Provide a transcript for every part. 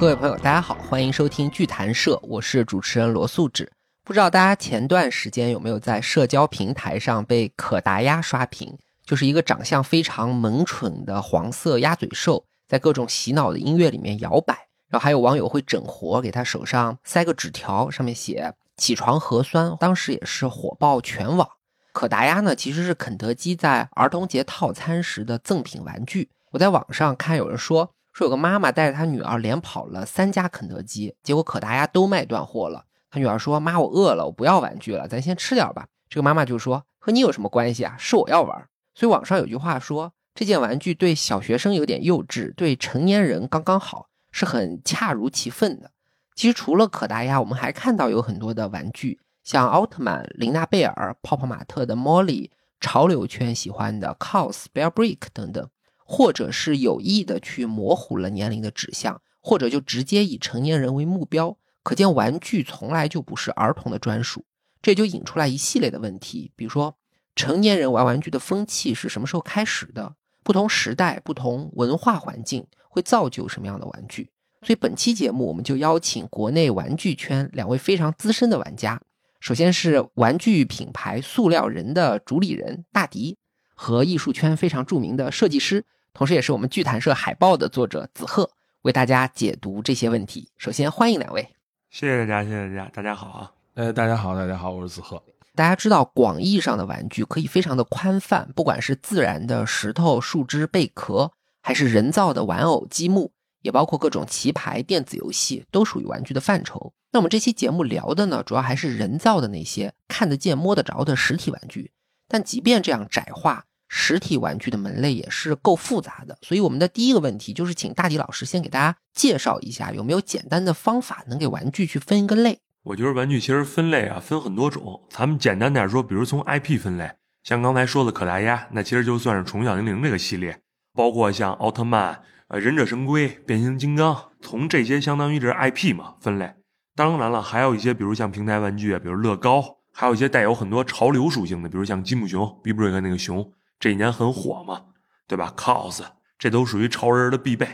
各位朋友，大家好，欢迎收听剧谈社，我是主持人罗素志。不知道大家前段时间有没有在社交平台上被可达鸭刷屏？就是一个长相非常萌蠢的黄色鸭嘴兽，在各种洗脑的音乐里面摇摆。然后还有网友会整活，给他手上塞个纸条，上面写“起床核酸”，当时也是火爆全网。可达鸭呢，其实是肯德基在儿童节套餐时的赠品玩具。我在网上看有人说，说有个妈妈带着她女儿连跑了三家肯德基，结果可达鸭都卖断货了。她女儿说：“妈，我饿了，我不要玩具了，咱先吃点吧。”这个妈妈就说：“和你有什么关系啊？是我要玩。”所以网上有句话说，这件玩具对小学生有点幼稚，对成年人刚刚好。是很恰如其分的。其实除了可达鸭，我们还看到有很多的玩具，像奥特曼、琳娜贝尔、泡泡玛特的 Molly、潮流圈喜欢的 Cos、Bear Brick 等等，或者是有意的去模糊了年龄的指向，或者就直接以成年人为目标。可见玩具从来就不是儿童的专属，这就引出来一系列的问题，比如说成年人玩玩具的风气是什么时候开始的？不同时代、不同文化环境。会造就什么样的玩具？所以本期节目我们就邀请国内玩具圈两位非常资深的玩家。首先是玩具品牌塑料人的主理人大迪，和艺术圈非常著名的设计师，同时也是我们剧谈社海报的作者子鹤，为大家解读这些问题。首先欢迎两位，谢谢大家，谢谢大家，大家好啊！呃，大家好，大家好，我是子鹤。大家知道广义上的玩具可以非常的宽泛，不管是自然的石头、树枝、贝壳。还是人造的玩偶积木，也包括各种棋牌、电子游戏，都属于玩具的范畴。那我们这期节目聊的呢，主要还是人造的那些看得见、摸得着的实体玩具。但即便这样窄化，实体玩具的门类也是够复杂的。所以我们的第一个问题就是，请大迪老师先给大家介绍一下，有没有简单的方法能给玩具去分一个类？我觉得玩具其实分类啊，分很多种。咱们简单点说，比如从 IP 分类，像刚才说的可达鸭，那其实就算是宠物小精灵这个系列。包括像奥特曼、呃忍者神龟、变形金刚，从这些相当于这是 IP 嘛分类。当然了，还有一些比如像平台玩具，比如乐高，还有一些带有很多潮流属性的，比如像积木熊、Bbrick 那个熊，这几年很火嘛，对吧？Cos，这都属于潮人的必备。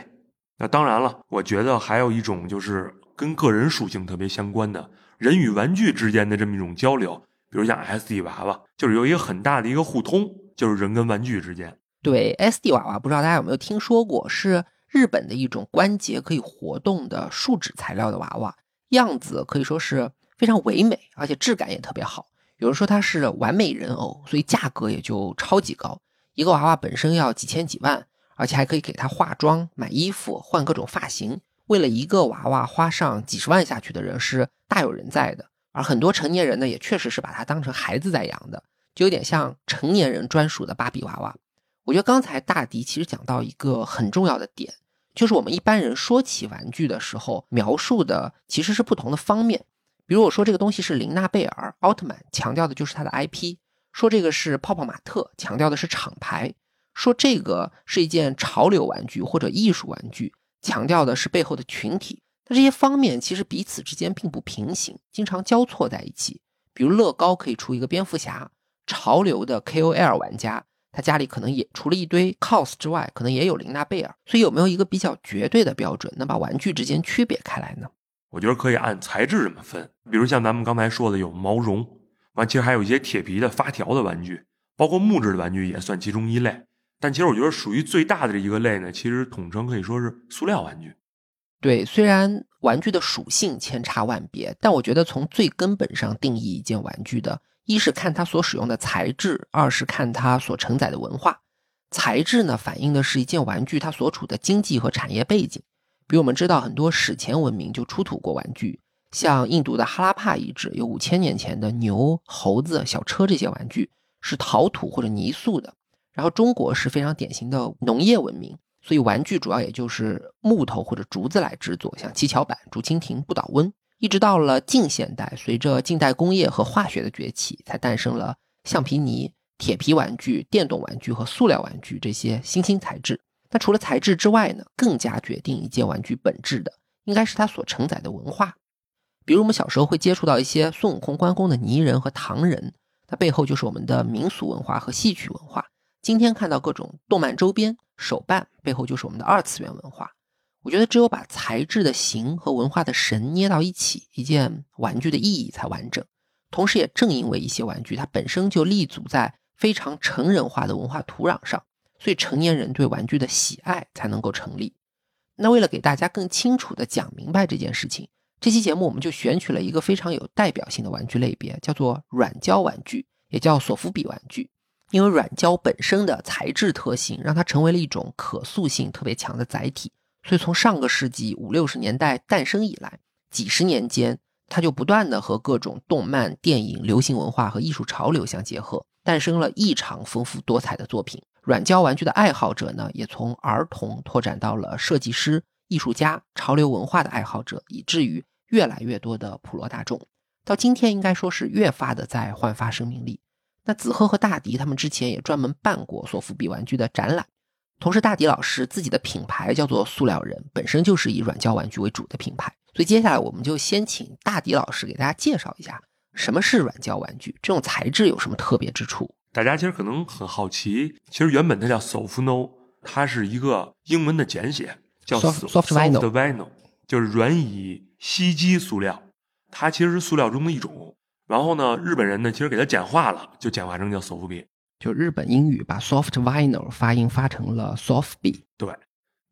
那当然了，我觉得还有一种就是跟个人属性特别相关的，人与玩具之间的这么一种交流，比如像 SD 娃娃，就是有一个很大的一个互通，就是人跟玩具之间。对，SD 娃娃不知道大家有没有听说过，是日本的一种关节可以活动的树脂材料的娃娃，样子可以说是非常唯美，而且质感也特别好。有人说它是完美人偶，所以价格也就超级高，一个娃娃本身要几千几万，而且还可以给它化妆、买衣服、换各种发型。为了一个娃娃花上几十万下去的人是大有人在的，而很多成年人呢，也确实是把它当成孩子在养的，就有点像成年人专属的芭比娃娃。我觉得刚才大迪其实讲到一个很重要的点，就是我们一般人说起玩具的时候，描述的其实是不同的方面。比如我说这个东西是琳娜贝尔奥特曼，强调的就是它的 IP；说这个是泡泡玛特，强调的是厂牌；说这个是一件潮流玩具或者艺术玩具，强调的是背后的群体。那这些方面其实彼此之间并不平行，经常交错在一起。比如乐高可以出一个蝙蝠侠，潮流的 KOL 玩家。他家里可能也除了一堆 cos 之外，可能也有琳娜贝尔，所以有没有一个比较绝对的标准，能把玩具之间区别开来呢？我觉得可以按材质这么分，比如像咱们刚才说的有毛绒，完其实还有一些铁皮的发条的玩具，包括木质的玩具也算其中一类。但其实我觉得属于最大的这一个类呢，其实统称可以说是塑料玩具。对，虽然玩具的属性千差万别，但我觉得从最根本上定义一件玩具的。一是看它所使用的材质，二是看它所承载的文化。材质呢，反映的是一件玩具它所处的经济和产业背景。比如我们知道，很多史前文明就出土过玩具，像印度的哈拉帕遗址有五千年前的牛、猴子、小车这些玩具是陶土或者泥塑的。然后中国是非常典型的农业文明，所以玩具主要也就是木头或者竹子来制作，像七巧板、竹蜻蜓、不倒翁。一直到了近现代，随着近代工业和化学的崛起，才诞生了橡皮泥、铁皮玩具、电动玩具和塑料玩具这些新兴材质。那除了材质之外呢，更加决定一件玩具本质的，应该是它所承载的文化。比如我们小时候会接触到一些孙悟空、关公的泥人和唐人，它背后就是我们的民俗文化和戏曲文化。今天看到各种动漫周边、手办，背后就是我们的二次元文化。我觉得只有把材质的形和文化的神捏到一起，一件玩具的意义才完整。同时，也正因为一些玩具它本身就立足在非常成人化的文化土壤上，所以成年人对玩具的喜爱才能够成立。那为了给大家更清楚地讲明白这件事情，这期节目我们就选取了一个非常有代表性的玩具类别，叫做软胶玩具，也叫索夫比玩具。因为软胶本身的材质特性，让它成为了一种可塑性特别强的载体，所以从上个世纪五六十年代诞生以来，几十年间，它就不断的和各种动漫、电影、流行文化和艺术潮流相结合，诞生了异常丰富多彩的作品。软胶玩具的爱好者呢，也从儿童拓展到了设计师、艺术家、潮流文化的爱好者，以至于越来越多的普罗大众。到今天，应该说是越发的在焕发生命力。那子赫和大迪他们之前也专门办过索福比玩具的展览。同时，大迪老师自己的品牌叫做塑料人，本身就是以软胶玩具为主的品牌。所以接下来我们就先请大迪老师给大家介绍一下什么是软胶玩具，这种材质有什么特别之处。大家其实可能很好奇，其实原本它叫 Softno，它是一个英文的简写，叫 Soft Vinyl，就是软乙烯基塑料。它其实是塑料中的一种。然后呢，日本人呢其实给它简化了，就简化成叫 Soft B。就日本英语把 Soft Vinyl 发音发成了 Soft B。对，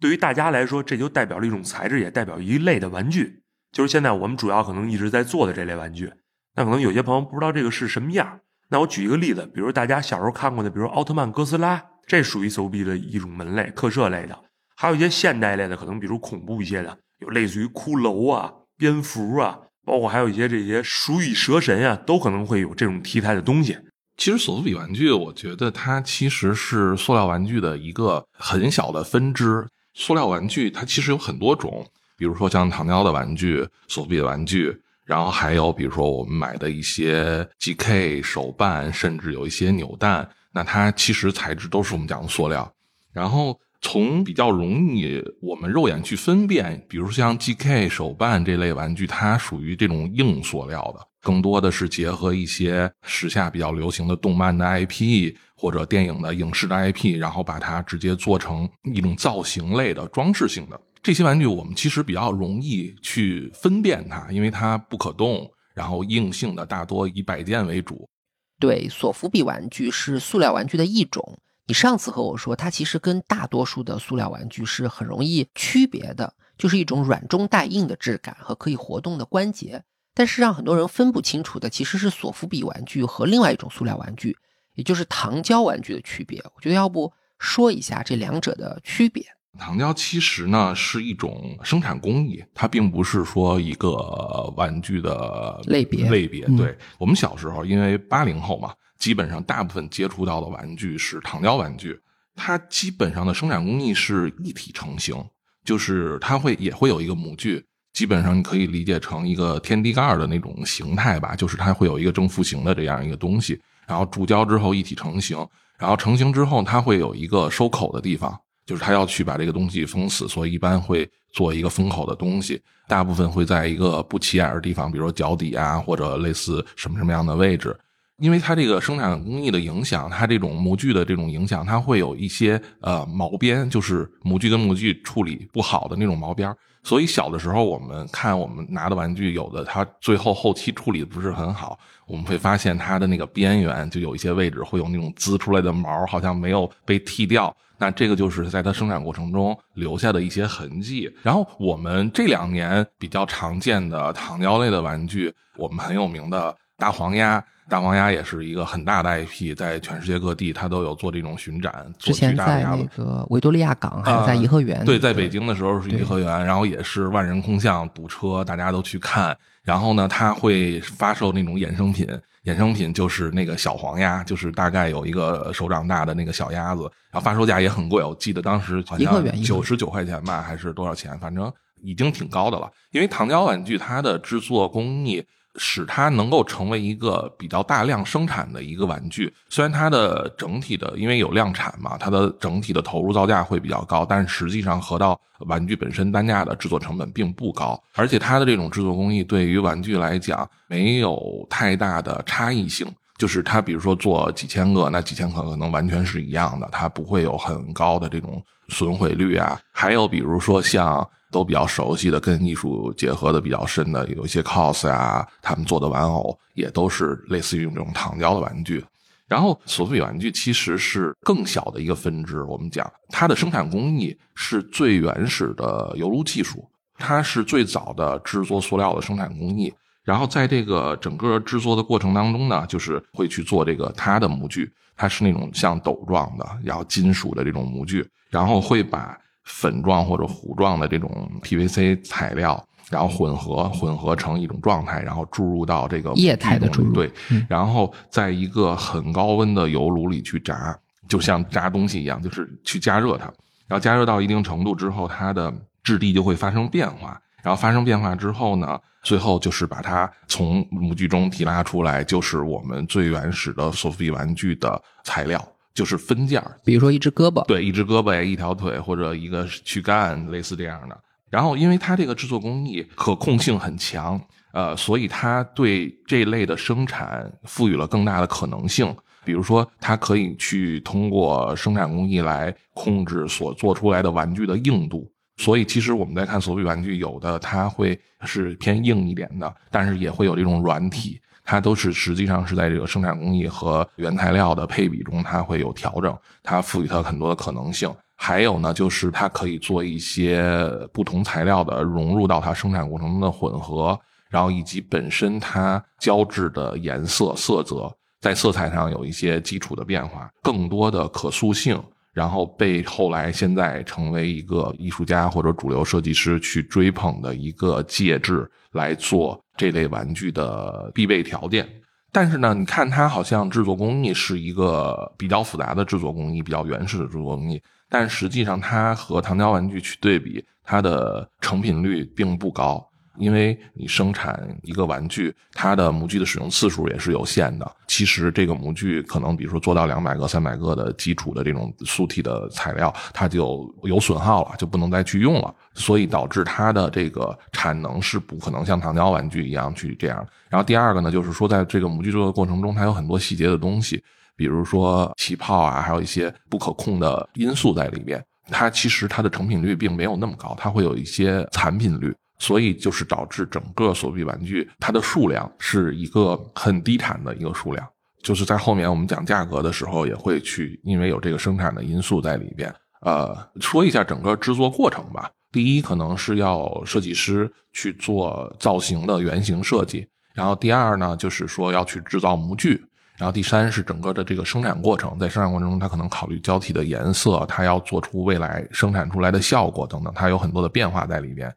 对于大家来说，这就代表了一种材质，也代表一类的玩具。就是现在我们主要可能一直在做的这类玩具。那可能有些朋友不知道这个是什么样。那我举一个例子，比如大家小时候看过的，比如奥特曼、哥斯拉，这属于 s o b 的一种门类，特摄类的。还有一些现代类的，可能比如恐怖一些的，有类似于骷髅啊、蝙蝠啊，包括还有一些这些鼠与蛇神啊，都可能会有这种题材的东西。其实索夫比玩具，我觉得它其实是塑料玩具的一个很小的分支。塑料玩具它其实有很多种，比如说像糖胶的玩具、索夫比的玩具。然后还有，比如说我们买的一些 GK 手办，甚至有一些扭蛋，那它其实材质都是我们讲的塑料。然后从比较容易我们肉眼去分辨，比如像 GK 手办这类玩具，它属于这种硬塑料的，更多的是结合一些时下比较流行的动漫的 IP 或者电影的影视的 IP，然后把它直接做成一种造型类的装饰性的。这些玩具我们其实比较容易去分辨它，因为它不可动，然后硬性的大多以摆件为主。对，索福比玩具是塑料玩具的一种。你上次和我说，它其实跟大多数的塑料玩具是很容易区别的，就是一种软中带硬的质感和可以活动的关节。但是让很多人分不清楚的，其实是索福比玩具和另外一种塑料玩具，也就是糖胶玩具的区别。我觉得要不说一下这两者的区别。糖胶其实呢是一种生产工艺，它并不是说一个玩具的类别。类别，对我们小时候，因为八零后嘛，基本上大部分接触到的玩具是糖胶玩具。它基本上的生产工艺是一体成型，就是它会也会有一个模具，基本上你可以理解成一个天地盖的那种形态吧，就是它会有一个正负形的这样一个东西，然后注胶之后一体成型，然后成型之后它会有一个收口的地方。就是他要去把这个东西封死，所以一般会做一个封口的东西，大部分会在一个不起眼的地方，比如说脚底啊，或者类似什么什么样的位置。因为它这个生产工艺的影响，它这种模具的这种影响，它会有一些呃毛边，就是模具跟模具处理不好的那种毛边。所以小的时候，我们看我们拿的玩具，有的它最后后期处理的不是很好，我们会发现它的那个边缘就有一些位置会有那种滋出来的毛，好像没有被剃掉。那这个就是在它生产过程中留下的一些痕迹。然后我们这两年比较常见的糖胶类的玩具，我们很有名的大黄鸭。大黄鸭也是一个很大的 IP，在全世界各地它都有做这种巡展。之前在那个维多利亚港，还有在颐和园。对，在北京的时候是颐和园，然后也是万人空巷，堵车，大家都去看。然后呢，它会发售那种衍生品。衍生品就是那个小黄鸭，就是大概有一个手掌大的那个小鸭子，然后发售价也很贵，我记得当时好像九十九块钱吧，还是多少钱？反正已经挺高的了。因为糖胶玩具它的制作工艺。使它能够成为一个比较大量生产的一个玩具。虽然它的整体的，因为有量产嘛，它的整体的投入造价会比较高，但实际上合到玩具本身单价的制作成本并不高。而且它的这种制作工艺对于玩具来讲没有太大的差异性，就是它比如说做几千个，那几千个可能完全是一样的，它不会有很高的这种损毁率啊。还有比如说像。都比较熟悉的，跟艺术结合的比较深的，有一些 cos 啊，他们做的玩偶也都是类似于这种糖胶的玩具。然后索菲玩具其实是更小的一个分支，我们讲它的生产工艺是最原始的油炉技术，它是最早的制作塑料的生产工艺。然后在这个整个制作的过程当中呢，就是会去做这个它的模具，它是那种像斗状的，然后金属的这种模具，然后会把粉状或者糊状的这种 PVC 材料，然后混合混合成一种状态，然后注入到这个液态的注入对，然后在一个很高温的油炉里去炸，就像炸东西一样，就是去加热它，然后加热到一定程度之后，它的质地就会发生变化，然后发生变化之后呢，最后就是把它从模具中提拉出来，就是我们最原始的索菲比玩具的材料，就是分件儿。比如说一只胳膊，对，一只胳膊、一条腿或者一个躯干，类似这样的。然后，因为它这个制作工艺可控性很强，呃，所以它对这类的生产赋予了更大的可能性。比如说，它可以去通过生产工艺来控制所做出来的玩具的硬度。所以，其实我们在看索比玩具，有的它会是偏硬一点的，但是也会有这种软体，它都是实际上是在这个生产工艺和原材料的配比中，它会有调整，它赋予它很多的可能性。还有呢，就是它可以做一些不同材料的融入到它生产过程中的混合，然后以及本身它胶质的颜色色泽，在色彩上有一些基础的变化，更多的可塑性。然后被后来现在成为一个艺术家或者主流设计师去追捧的一个介质来做这类玩具的必备条件。但是呢，你看它好像制作工艺是一个比较复杂的制作工艺，比较原始的制作工艺，但实际上它和糖胶玩具去对比，它的成品率并不高。因为你生产一个玩具，它的模具的使用次数也是有限的。其实这个模具可能，比如说做到两百个、三百个的基础的这种素体的材料，它就有损耗了，就不能再去用了。所以导致它的这个产能是不可能像糖胶玩具一样去这样。然后第二个呢，就是说在这个模具制作过程中，它有很多细节的东西，比如说起泡啊，还有一些不可控的因素在里边。它其实它的成品率并没有那么高，它会有一些残品率。所以就是导致整个索比玩具它的数量是一个很低产的一个数量，就是在后面我们讲价格的时候也会去，因为有这个生产的因素在里边。呃，说一下整个制作过程吧。第一，可能是要设计师去做造型的原型设计，然后第二呢，就是说要去制造模具，然后第三是整个的这个生产过程，在生产过程中，它可能考虑胶体的颜色，它要做出未来生产出来的效果等等，它有很多的变化在里边。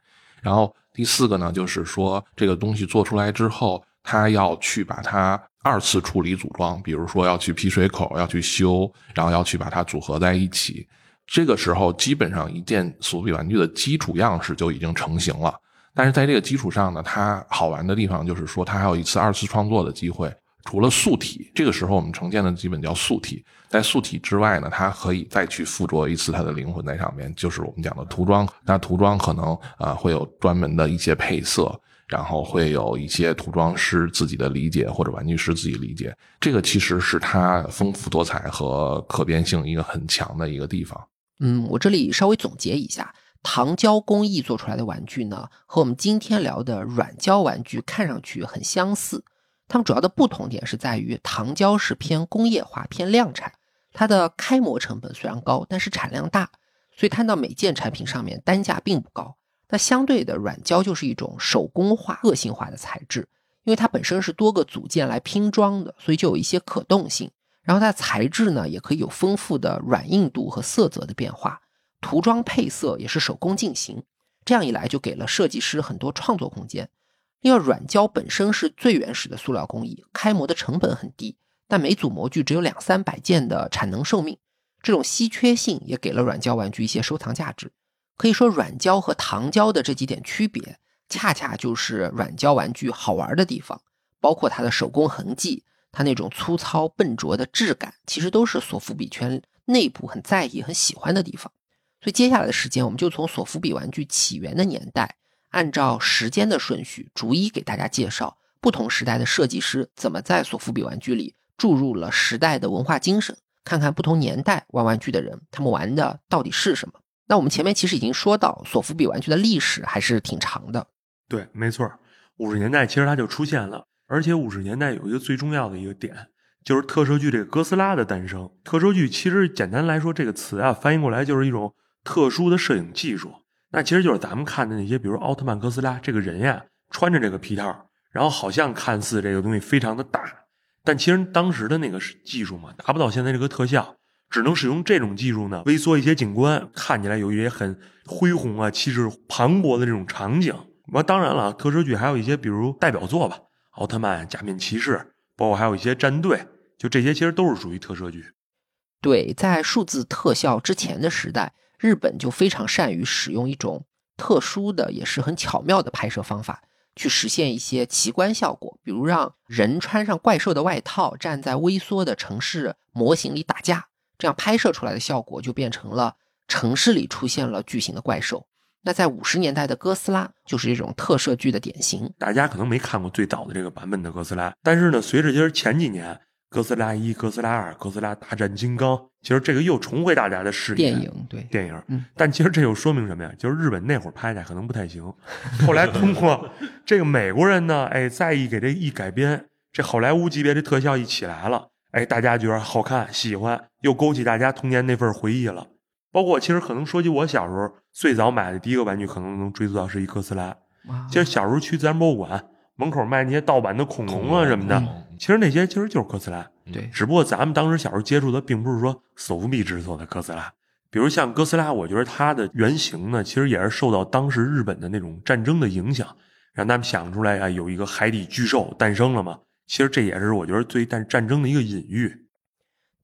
然后第四个呢，就是说这个东西做出来之后，他要去把它二次处理组装，比如说要去批水口，要去修，然后要去把它组合在一起。这个时候，基本上一件索比玩具的基础样式就已经成型了。但是在这个基础上呢，它好玩的地方就是说，它还有一次二次创作的机会。除了素体，这个时候我们呈现的基本叫素体。在素体之外呢，它可以再去附着一次它的灵魂在上面，就是我们讲的涂装。那涂装可能啊会有专门的一些配色，然后会有一些涂装师自己的理解或者玩具师自己理解。这个其实是它丰富多彩和可变性一个很强的一个地方。嗯，我这里稍微总结一下，糖胶工艺做出来的玩具呢，和我们今天聊的软胶玩具看上去很相似。它们主要的不同点是在于，糖胶是偏工业化、偏量产，它的开模成本虽然高，但是产量大，所以摊到每件产品上面单价并不高。那相对的，软胶就是一种手工化、个性化的材质，因为它本身是多个组件来拼装的，所以就有一些可动性。然后它的材质呢，也可以有丰富的软硬度和色泽的变化，涂装配色也是手工进行。这样一来，就给了设计师很多创作空间。因为软胶本身是最原始的塑料工艺，开模的成本很低，但每组模具只有两三百件的产能寿命，这种稀缺性也给了软胶玩具一些收藏价值。可以说，软胶和糖胶的这几点区别，恰恰就是软胶玩具好玩的地方，包括它的手工痕迹，它那种粗糙笨拙的质感，其实都是索福比圈内部很在意、很喜欢的地方。所以，接下来的时间，我们就从索福比玩具起源的年代。按照时间的顺序，逐一给大家介绍不同时代的设计师怎么在索福比玩具里注入了时代的文化精神，看看不同年代玩玩具的人他们玩的到底是什么。那我们前面其实已经说到，索福比玩具的历史还是挺长的。对，没错，五十年代其实它就出现了，而且五十年代有一个最重要的一个点，就是特摄剧这个哥斯拉的诞生。特摄剧其实简单来说，这个词啊翻译过来就是一种特殊的摄影技术。那其实就是咱们看的那些，比如奥特曼、哥斯拉这个人呀，穿着这个皮套，然后好像看似这个东西非常的大，但其实当时的那个技术嘛，达不到现在这个特效。只能使用这种技术呢，微缩一些景观，看起来有一些很恢宏啊、气势磅礴的这种场景。那当然了，特摄剧还有一些，比如代表作吧，奥特曼、假面骑士，包括还有一些战队，就这些其实都是属于特摄剧。对，在数字特效之前的时代，日本就非常善于使用一种特殊的，也是很巧妙的拍摄方法，去实现一些奇观效果，比如让人穿上怪兽的外套，站在微缩的城市模型里打架。这样拍摄出来的效果就变成了城市里出现了巨型的怪兽。那在五十年代的哥斯拉就是这种特摄剧的典型。大家可能没看过最早的这个版本的哥斯拉，但是呢，随着其实前几年哥斯拉一、哥斯拉二、哥斯拉大战金刚，其实这个又重回大家的视野。电影对电影，嗯，但其实这又说明什么呀？就是日本那会儿拍的可能不太行，后来通过这个美国人呢，哎，再一给这一改编，这好莱坞级别的特效一起来了。哎，大家觉得好看，喜欢，又勾起大家童年那份回忆了。包括其实可能说起我小时候最早买的第一个玩具，可能能追溯到是一哥斯拉。其实小时候去自然博物馆门口卖那些盗版的恐龙啊什么的，其实那些其实就是哥斯拉。对，只不过咱们当时小时候接触的并不是说索福比制作的哥斯拉。比如像哥斯拉，我觉得它的原型呢，其实也是受到当时日本的那种战争的影响，让他们想出来啊，有一个海底巨兽诞生了嘛。其实这也是我觉得对战战争的一个隐喻。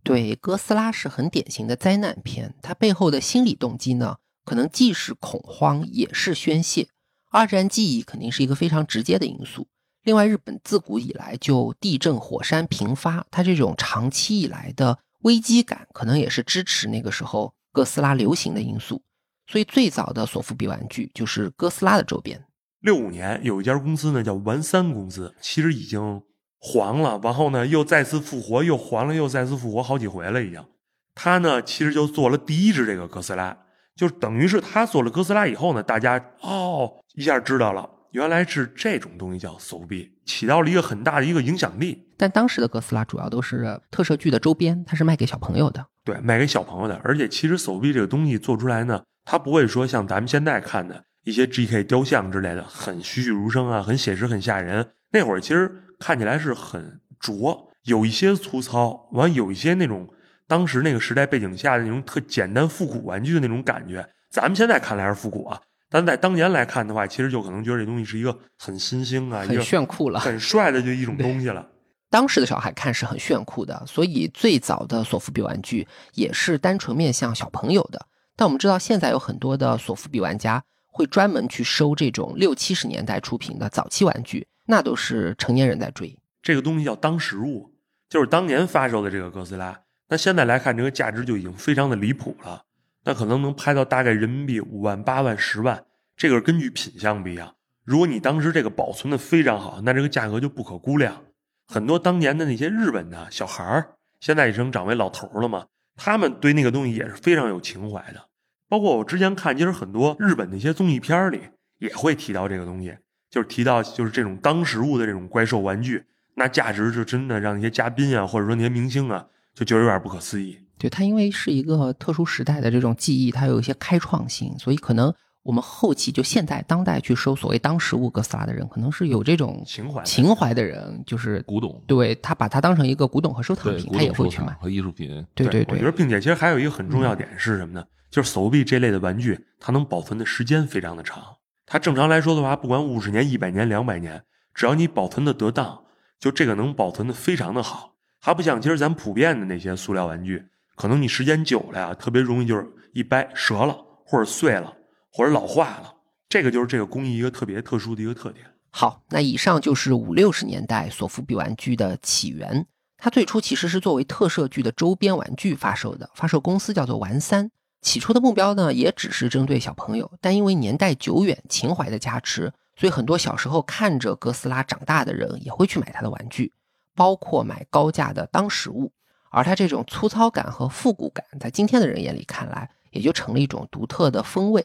对，哥斯拉是很典型的灾难片，它背后的心理动机呢，可能既是恐慌，也是宣泄。二战记忆肯定是一个非常直接的因素。另外，日本自古以来就地震火山频发，它这种长期以来的危机感，可能也是支持那个时候哥斯拉流行的因素。所以，最早的索福比玩具就是哥斯拉的周边。六五年有一家公司呢，叫丸三公司，其实已经。黄了，然后呢又再次复活，又黄了，又再次复活好几回了，已经。他呢其实就做了第一只这个哥斯拉，就等于是他做了哥斯拉以后呢，大家哦一下知道了，原来是这种东西叫手臂，起到了一个很大的一个影响力。但当时的哥斯拉主要都是特摄剧的周边，它是卖给小朋友的。对，卖给小朋友的。而且其实手臂这个东西做出来呢，它不会说像咱们现在看的一些 GK 雕像之类的，很栩栩如生啊，很写实，很吓人。那会儿其实。看起来是很拙，有一些粗糙，完有一些那种当时那个时代背景下的那种特简单复古玩具的那种感觉。咱们现在看来是复古啊，但在当年来看的话，其实就可能觉得这东西是一个很新兴啊，很炫酷了，很帅的就一种东西了。当时的小孩看是很炫酷的，所以最早的索福比玩具也是单纯面向小朋友的。但我们知道，现在有很多的索福比玩家会专门去收这种六七十年代出品的早期玩具。那都是成年人在追这个东西叫当时物，就是当年发售的这个哥斯拉。那现在来看，这个价值就已经非常的离谱了。那可能能拍到大概人民币五万、八万、十万，这个是根据品相不一样。如果你当时这个保存的非常好，那这个价格就不可估量。很多当年的那些日本的小孩儿，现在已经长为老头了嘛，他们对那个东西也是非常有情怀的。包括我之前看，其实很多日本那些综艺片里也会提到这个东西。就是提到就是这种当时物的这种怪兽玩具，那价值就真的让那些嘉宾啊，或者说那些明星啊，就觉得有点不可思议。对它，因为是一个特殊时代的这种记忆，它有一些开创性，所以可能我们后期就现在当代去收所谓当时物哥斯拉的人，可能是有这种情怀情怀的人，就是古董。对他把它当成一个古董和收藏品，他也会去买和艺术品。对对对，我觉得并且其实还有一个很重要点是什么呢？就是手臂这类的玩具，它能保存的时间非常的长。它正常来说的话，不管五十年、一百年、两百年，只要你保存的得当，就这个能保存的非常的好。它不像其实咱普遍的那些塑料玩具，可能你时间久了呀，特别容易就是一掰折了，或者碎了，或者老化了。这个就是这个工艺一个特别特殊的一个特点。好，那以上就是五六十年代索福比玩具的起源。它最初其实是作为特摄剧的周边玩具发售的，发售公司叫做玩三。起初的目标呢，也只是针对小朋友，但因为年代久远、情怀的加持，所以很多小时候看着哥斯拉长大的人也会去买他的玩具，包括买高价的当时物。而它这种粗糙感和复古感，在今天的人眼里看来，也就成了一种独特的风味。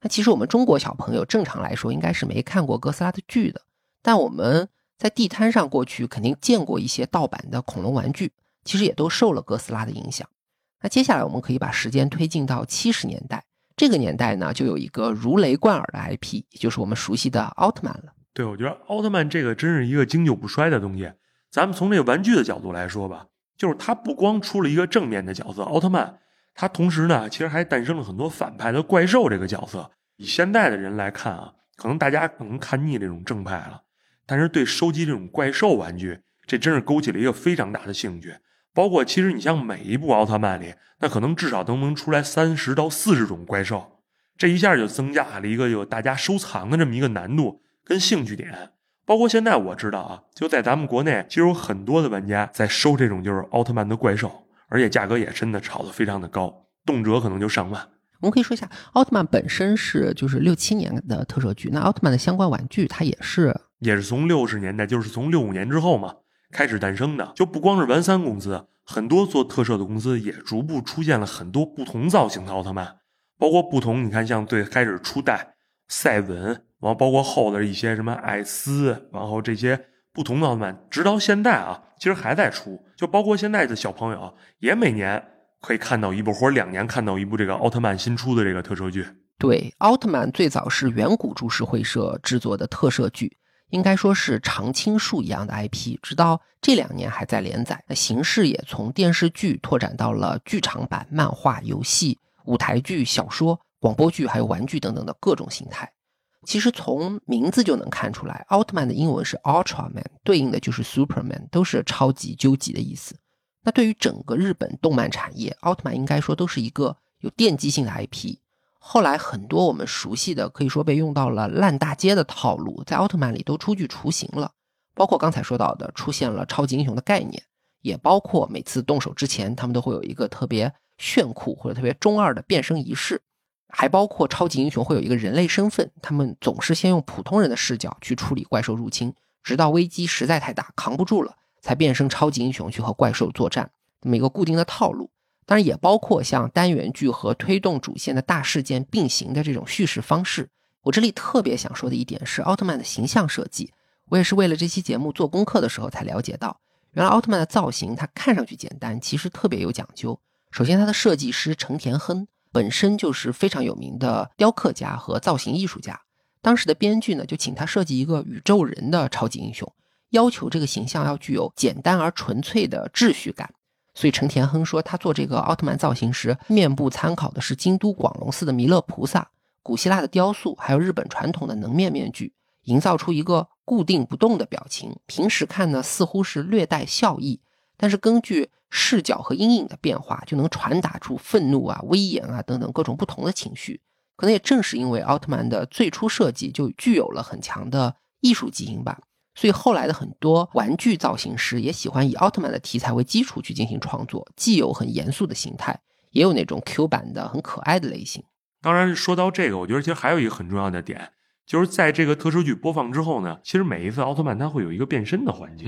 那其实我们中国小朋友正常来说应该是没看过哥斯拉的剧的，但我们在地摊上过去肯定见过一些盗版的恐龙玩具，其实也都受了哥斯拉的影响。那接下来我们可以把时间推进到七十年代，这个年代呢就有一个如雷贯耳的 IP，也就是我们熟悉的奥特曼了。对，我觉得奥特曼这个真是一个经久不衰的东西。咱们从这个玩具的角度来说吧，就是它不光出了一个正面的角色奥特曼。它同时呢，其实还诞生了很多反派的怪兽这个角色。以现在的人来看啊，可能大家可能看腻这种正派了，但是对收集这种怪兽玩具，这真是勾起了一个非常大的兴趣。包括其实你像每一部奥特曼里，那可能至少都能出来三十到四十种怪兽，这一下就增加了一个有大家收藏的这么一个难度跟兴趣点。包括现在我知道啊，就在咱们国内，其实有很多的玩家在收这种就是奥特曼的怪兽。而且价格也真的炒得非常的高，动辄可能就上万。我们可以说一下，奥特曼本身是就是六七年的特摄剧，那奥特曼的相关玩具它也是也是从六十年代，就是从六五年之后嘛开始诞生的。就不光是丸三公司，很多做特摄的公司也逐步出现了很多不同造型的奥特曼，包括不同，你看像最开始初代赛文，然后包括后的一些什么艾斯，然后这些。不同的奥特曼，直到现在啊，其实还在出。就包括现在的小朋友，也每年可以看到一部，或者两年看到一部这个奥特曼新出的这个特摄剧。对，奥特曼最早是远古株式会社制作的特摄剧，应该说是常青树一样的 IP，直到这两年还在连载。那形式也从电视剧拓展到了剧场版、漫画、游戏、舞台剧、小说、广播剧，还有玩具等等的各种形态。其实从名字就能看出来，奥特曼的英文是 Ultraman，对应的就是 Superman，都是超级、究极的意思。那对于整个日本动漫产业，奥特曼应该说都是一个有奠基性的 IP。后来很多我们熟悉的，可以说被用到了烂大街的套路，在奥特曼里都初具雏形了。包括刚才说到的，出现了超级英雄的概念，也包括每次动手之前，他们都会有一个特别炫酷或者特别中二的变身仪式。还包括超级英雄会有一个人类身份，他们总是先用普通人的视角去处理怪兽入侵，直到危机实在太大扛不住了，才变身超级英雄去和怪兽作战，这么一个固定的套路。当然也包括像单元剧和推动主线的大事件并行的这种叙事方式。我这里特别想说的一点是奥特曼的形象设计，我也是为了这期节目做功课的时候才了解到，原来奥特曼的造型它看上去简单，其实特别有讲究。首先，它的设计师成田亨。本身就是非常有名的雕刻家和造型艺术家。当时的编剧呢，就请他设计一个宇宙人的超级英雄，要求这个形象要具有简单而纯粹的秩序感。所以陈田亨说，他做这个奥特曼造型时，面部参考的是京都广隆寺的弥勒菩萨、古希腊的雕塑，还有日本传统的能面面具，营造出一个固定不动的表情。平时看呢，似乎是略带笑意，但是根据视角和阴影的变化，就能传达出愤怒啊、威严啊等等各种不同的情绪。可能也正是因为奥特曼的最初设计就具有了很强的艺术基因吧，所以后来的很多玩具造型师也喜欢以奥特曼的题材为基础去进行创作，既有很严肃的形态，也有那种 Q 版的很可爱的类型。当然，说到这个，我觉得其实还有一个很重要的点，就是在这个特殊剧播放之后呢，其实每一次奥特曼它会有一个变身的环节。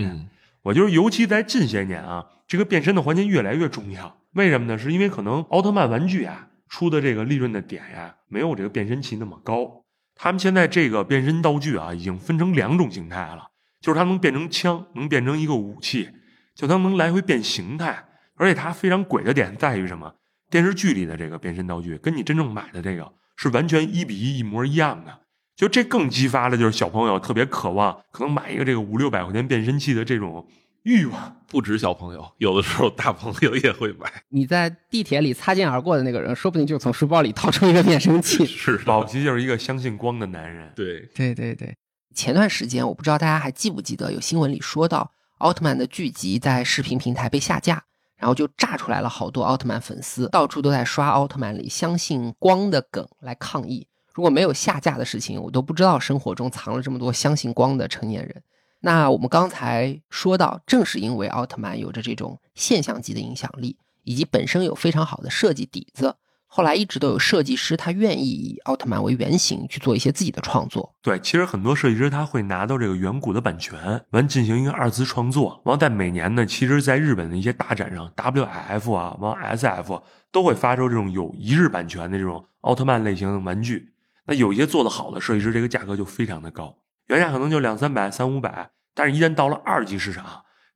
我觉得，尤其在近些年啊，这个变身的环节越来越重要。为什么呢？是因为可能奥特曼玩具啊出的这个利润的点呀，没有这个变身器那么高。他们现在这个变身道具啊，已经分成两种形态了，就是它能变成枪，能变成一个武器，就它能来回变形态。而且它非常鬼的点在于什么？电视剧里的这个变身道具，跟你真正买的这个是完全一比一一模一样的。就这更激发了，就是小朋友特别渴望，可能买一个这个五六百块钱变身器的这种欲望。不止小朋友，有的时候大朋友也会买。你在地铁里擦肩而过的那个人，说不定就从书包里掏出一个变身器。是，宝奇就是一个相信光的男人。对，对，对，对。前段时间，我不知道大家还记不记得，有新闻里说到奥特曼的剧集在视频平台被下架，然后就炸出来了好多奥特曼粉丝，到处都在刷奥特曼里相信光的梗来抗议。如果没有下架的事情，我都不知道生活中藏了这么多相信光的成年人。那我们刚才说到，正是因为奥特曼有着这种现象级的影响力，以及本身有非常好的设计底子，后来一直都有设计师他愿意以奥特曼为原型去做一些自己的创作。对，其实很多设计师他会拿到这个远古的版权，完进行一个二次创作。完在每年呢，其实在日本的一些大展上，WF 啊，完 SF 都会发售这种有一日版权的这种奥特曼类型的玩具。那有一些做得好的设计师，这个价格就非常的高，原价可能就两三百、三五百，但是一旦到了二级市场，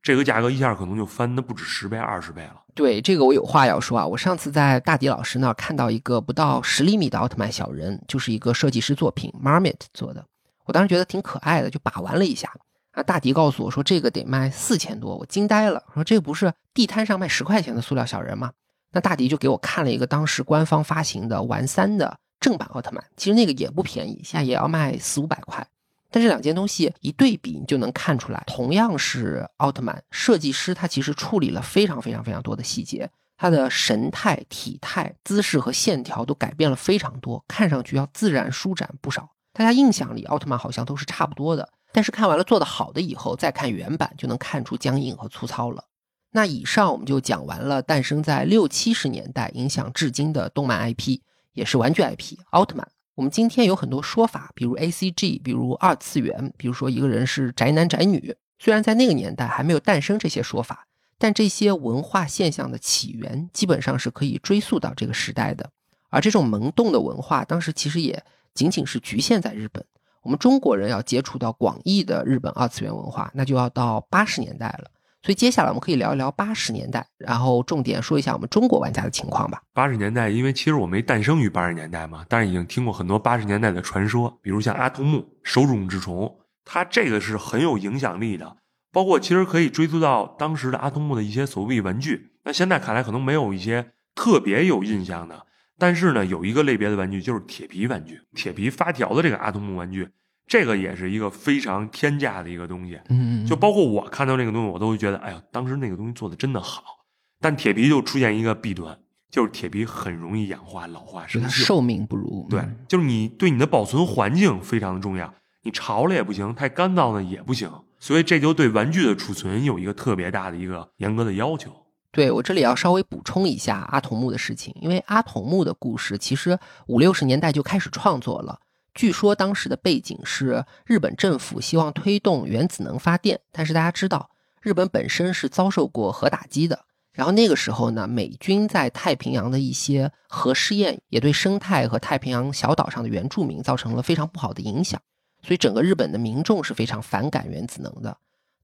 这个价格一下可能就翻的不止十倍、二十倍了。对这个我有话要说啊！我上次在大迪老师那儿看到一个不到十厘米的奥特曼小人，就是一个设计师作品 Marmot 做的，我当时觉得挺可爱的，就把玩了一下。啊，大迪告诉我说这个得卖四千多，我惊呆了，说这不是地摊上卖十块钱的塑料小人吗？那大迪就给我看了一个当时官方发行的玩三的。正版奥特曼其实那个也不便宜，现在也要卖四五百块。但这两件东西一对比，你就能看出来，同样是奥特曼，设计师他其实处理了非常非常非常多的细节，他的神态、体态、姿势和线条都改变了非常多，看上去要自然舒展不少。大家印象里奥特曼好像都是差不多的，但是看完了做的好的以后，再看原版就能看出僵硬和粗糙了。那以上我们就讲完了诞生在六七十年代、影响至今的动漫 IP。也是玩具 IP 奥特曼。我们今天有很多说法，比如 ACG，比如二次元，比如说一个人是宅男宅女。虽然在那个年代还没有诞生这些说法，但这些文化现象的起源基本上是可以追溯到这个时代的。而这种萌动的文化，当时其实也仅仅是局限在日本。我们中国人要接触到广义的日本二次元文化，那就要到八十年代了。所以接下来我们可以聊一聊八十年代，然后重点说一下我们中国玩家的情况吧。八十年代，因为其实我没诞生于八十年代嘛，但是已经听过很多八十年代的传说，比如像阿童木、手冢治虫，它这个是很有影响力的。包括其实可以追溯到当时的阿童木的一些所谓玩具，那现在看来可能没有一些特别有印象的，但是呢，有一个类别的玩具就是铁皮玩具，铁皮发条的这个阿童木玩具。这个也是一个非常天价的一个东西，嗯，就包括我看到那个东西，我都会觉得，哎呀，当时那个东西做的真的好。但铁皮就出现一个弊端，就是铁皮很容易氧化、老化、生锈，寿命不如。对，就是你对你的保存环境非常的重要，你潮了也不行，太干燥呢也不行。所以这就对玩具的储存有一个特别大的一个严格的要求。对我这里要稍微补充一下阿童木的事情，因为阿童木的故事其实五六十年代就开始创作了。据说当时的背景是日本政府希望推动原子能发电，但是大家知道日本本身是遭受过核打击的。然后那个时候呢，美军在太平洋的一些核试验也对生态和太平洋小岛上的原住民造成了非常不好的影响，所以整个日本的民众是非常反感原子能的。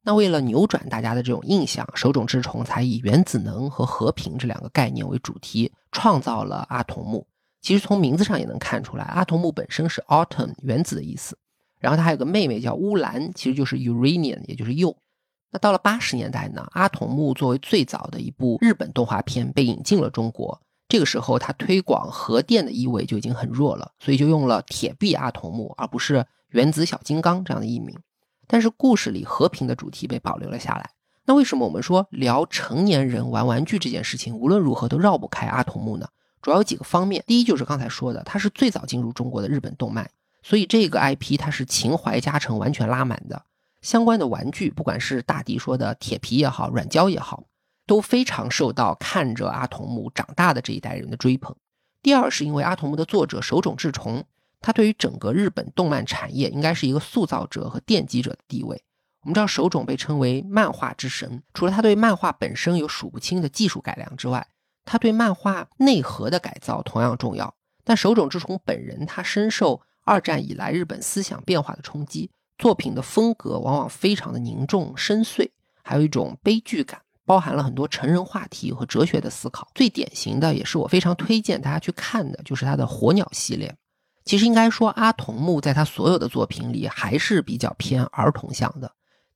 那为了扭转大家的这种印象，手冢治虫才以原子能和和平这两个概念为主题，创造了阿童木。其实从名字上也能看出来，阿童木本身是 autumn 原子的意思，然后他还有个妹妹叫乌兰，其实就是 uranium，也就是铀。那到了八十年代呢，阿童木作为最早的一部日本动画片被引进了中国，这个时候它推广核电的意味就已经很弱了，所以就用了铁臂阿童木，而不是原子小金刚这样的译名。但是故事里和平的主题被保留了下来。那为什么我们说聊成年人玩玩具这件事情，无论如何都绕不开阿童木呢？主要有几个方面，第一就是刚才说的，它是最早进入中国的日本动漫，所以这个 IP 它是情怀加成完全拉满的。相关的玩具，不管是大迪说的铁皮也好，软胶也好，都非常受到看着阿童木长大的这一代人的追捧。第二是因为阿童木的作者手冢治虫，他对于整个日本动漫产业应该是一个塑造者和奠基者的地位。我们知道手冢被称为漫画之神，除了他对漫画本身有数不清的技术改良之外，他对漫画内核的改造同样重要，但手冢治虫本人他深受二战以来日本思想变化的冲击，作品的风格往往非常的凝重深邃，还有一种悲剧感，包含了很多成人话题和哲学的思考。最典型的，也是我非常推荐大家去看的，就是他的火鸟系列。其实应该说，阿童木在他所有的作品里还是比较偏儿童向的。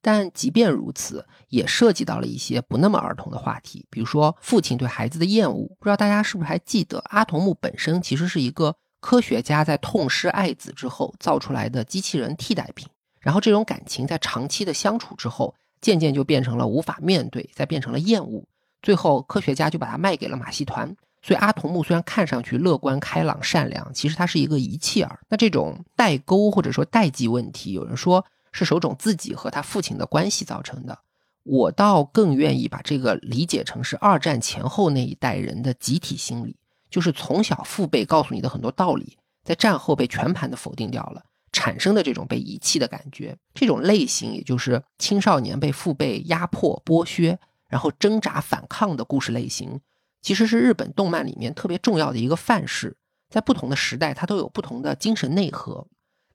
但即便如此，也涉及到了一些不那么儿童的话题，比如说父亲对孩子的厌恶。不知道大家是不是还记得，阿童木本身其实是一个科学家在痛失爱子之后造出来的机器人替代品。然后这种感情在长期的相处之后，渐渐就变成了无法面对，再变成了厌恶。最后科学家就把它卖给了马戏团。所以阿童木虽然看上去乐观开朗善良，其实他是一个遗弃儿。那这种代沟或者说代际问题，有人说。是手冢自己和他父亲的关系造成的，我倒更愿意把这个理解成是二战前后那一代人的集体心理，就是从小父辈告诉你的很多道理，在战后被全盘的否定掉了，产生的这种被遗弃的感觉。这种类型，也就是青少年被父辈压迫、剥削，然后挣扎反抗的故事类型，其实是日本动漫里面特别重要的一个范式。在不同的时代，它都有不同的精神内核。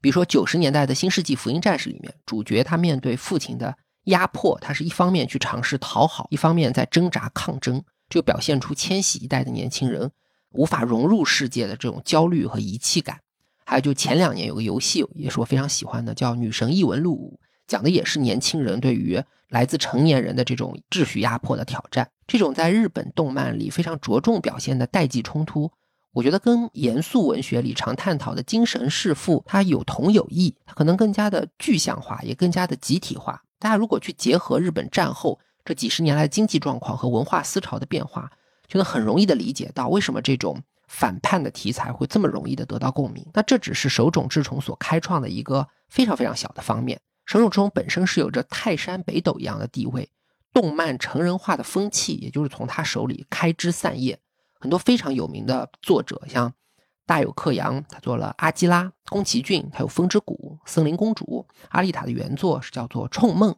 比如说九十年代的新世纪福音战士里面，主角他面对父亲的压迫，他是一方面去尝试讨好，一方面在挣扎抗争，就表现出千禧一代的年轻人无法融入世界的这种焦虑和遗弃感。还有就前两年有个游戏也是我非常喜欢的，叫《女神异闻录五》，讲的也是年轻人对于来自成年人的这种秩序压迫的挑战。这种在日本动漫里非常着重表现的代际冲突。我觉得跟严肃文学里常探讨的精神弑父，它有同有异，它可能更加的具象化，也更加的集体化。大家如果去结合日本战后这几十年来的经济状况和文化思潮的变化，就能很容易的理解到为什么这种反叛的题材会这么容易的得到共鸣。那这只是手冢治虫所开创的一个非常非常小的方面。手冢治虫本身是有着泰山北斗一样的地位，动漫成人化的风气也就是从他手里开枝散叶。很多非常有名的作者，像大友克洋，他做了《阿基拉》；宫崎骏，他有《风之谷》《森林公主》；阿丽塔的原作是叫做《冲梦》，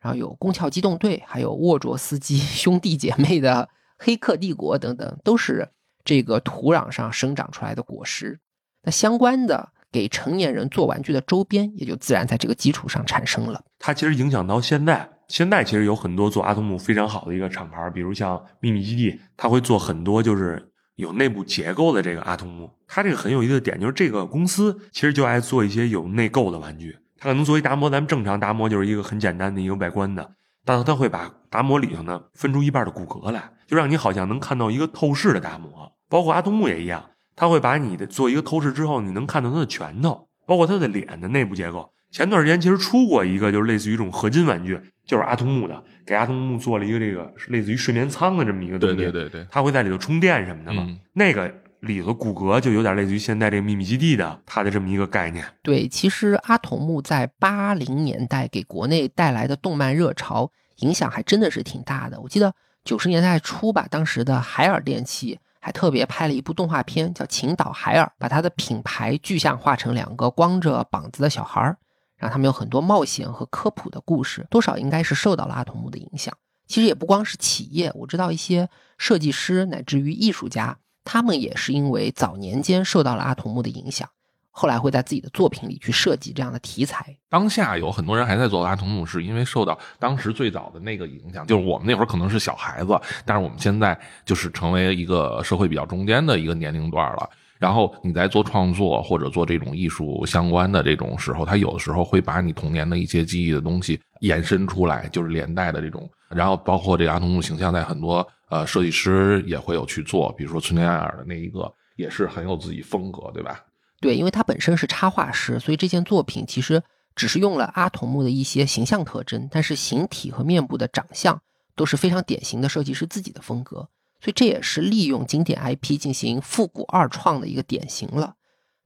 然后有《宫壳机动队》，还有沃卓斯基 兄弟姐妹的《黑客帝国》等等，都是这个土壤上生长出来的果实。那相关的给成年人做玩具的周边，也就自然在这个基础上产生了。它其实影响到现在。现在其实有很多做阿童木非常好的一个厂牌，比如像秘密基地，他会做很多就是有内部结构的这个阿童木。它这个很有意思的点就是这个公司其实就爱做一些有内构的玩具。它可能作为达摩，咱们正常达摩就是一个很简单的一个外观的，但是它会把达摩里头呢分出一半的骨骼来，就让你好像能看到一个透视的达摩。包括阿童木也一样，它会把你的做一个透视之后，你能看到它的拳头，包括它的脸的内部结构。前段时间其实出过一个，就是类似于这种合金玩具，就是阿童木的，给阿童木做了一个这个类似于睡眠舱的这么一个东西。对对对对，它会在里头充电什么的嘛。那个里头骨骼就有点类似于现在这个秘密基地的它的这么一个概念。对，其实阿童木在八零年代给国内带来的动漫热潮影响还真的是挺大的。我记得九十年代初吧，当时的海尔电器还特别拍了一部动画片，叫《青岛海尔》，把它的品牌具象化成两个光着膀子的小孩儿。让他们有很多冒险和科普的故事，多少应该是受到了阿童木的影响。其实也不光是企业，我知道一些设计师乃至于艺术家，他们也是因为早年间受到了阿童木的影响，后来会在自己的作品里去设计这样的题材。当下有很多人还在做阿童木，是因为受到当时最早的那个影响，就是我们那会儿可能是小孩子，但是我们现在就是成为一个社会比较中间的一个年龄段了。然后你在做创作或者做这种艺术相关的这种时候，他有的时候会把你童年的一些记忆的东西延伸出来，就是连带的这种。然后包括这个阿童木形象，在很多呃设计师也会有去做，比如说村田爱尔的那一个，也是很有自己风格，对吧？对，因为他本身是插画师，所以这件作品其实只是用了阿童木的一些形象特征，但是形体和面部的长相都是非常典型的设计师自己的风格。所以这也是利用经典 IP 进行复古二创的一个典型了。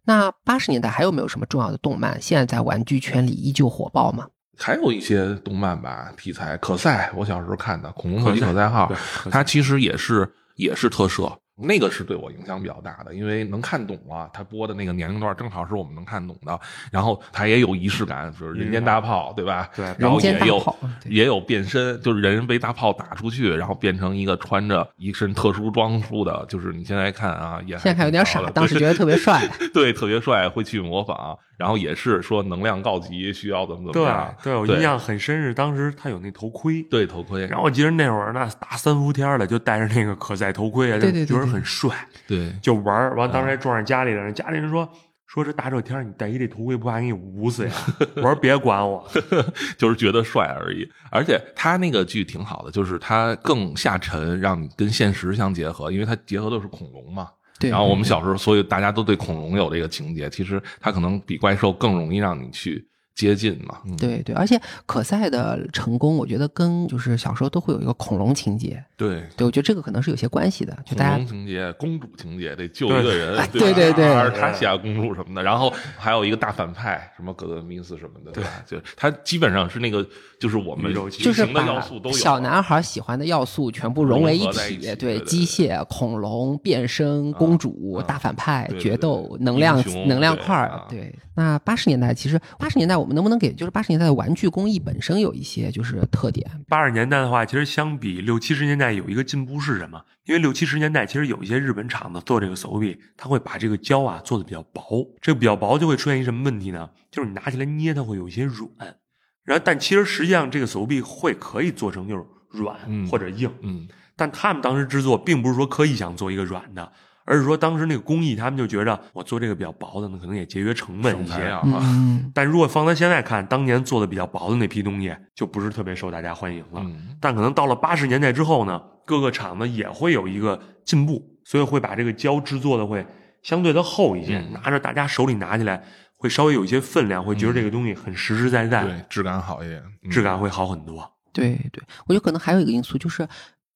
那八十年代还有没有什么重要的动漫？现在在玩具圈里依旧火爆吗？还有一些动漫吧，题材可赛，我小时候看的《恐龙特级可赛号》，它其实也是也是特摄。那个是对我影响比较大的，因为能看懂啊，他播的那个年龄段正好是我们能看懂的，然后他也有仪式感，就是人间大炮，对吧？对，然后也有也有变身，就是人被大炮打出去，然后变成一个穿着一身特殊装束的，就是你现在看啊，也现在看有点傻，当时觉得特别帅，对，特别帅，会去模仿。然后也是说能量告急，需要怎么怎么样？对，我印象很深是当时他有那头盔，对头盔。然后我记得那会儿那大三伏天的，就戴着那个可赛头盔啊，对对，觉得很帅。对，就玩儿完，当时还撞上家里人，家里人说说这大热天你戴一这头盔，不怕给你捂死呀？我说别管我，就是觉得帅而已。而且他那个剧挺好的，就是他更下沉，让你跟现实相结合，因为它结合的是恐龙嘛。然后我们小时候，所以大家都对恐龙有这个情节。其实它可能比怪兽更容易让你去接近嘛。嗯、对对，而且可赛的成功，我觉得跟就是小时候都会有一个恐龙情节。对对，我觉得这个可能是有些关系的。就大家恐龙情节、公主情节，得救一个人，哎对对对对阿尔塔西亚公主什么的，然后还有一个大反派，什么格德米斯什么的，对吧？就他基本上是那个，就是我们就是情的要素都有。小男孩喜欢的要素全部融为一体，对对，机械、恐龙、变身、公主、啊大反派、决斗、能量能量块儿啊。对，那八十年代其实八十年代我们能不能给就是八十年代的玩具工艺本身有一些就是特点？八十年代的话，其实相比六七十年代有一个进步是什么？因为六七十年代其实有一些日本厂子做这个手臂，它会把这个胶啊做的比较薄，这个比较薄就会出现一什么问题呢？就是你拿起来捏它会有一些软，然后但其实实际上这个手臂会可以做成就是软嗯或者硬，嗯，但他们当时制作并不是说刻意想做一个软的，而是说当时那个工艺他们就觉着我做这个比较薄的呢，可能也节约成本一些。啊，嗯，但如果放在现在看，当年做的比较薄的那批东西就不是特别受大家欢迎了。嗯但可能到了八十年代之后呢，各个厂子也会有一个进步，所以会把这个胶制作的会相对的厚一些，嗯拿着大家手里拿起来会稍微有一些分量，会觉得这个东西很实实在在，对，质感好一点，嗯质感会好很多。对对，我觉得可能还有一个因素就是。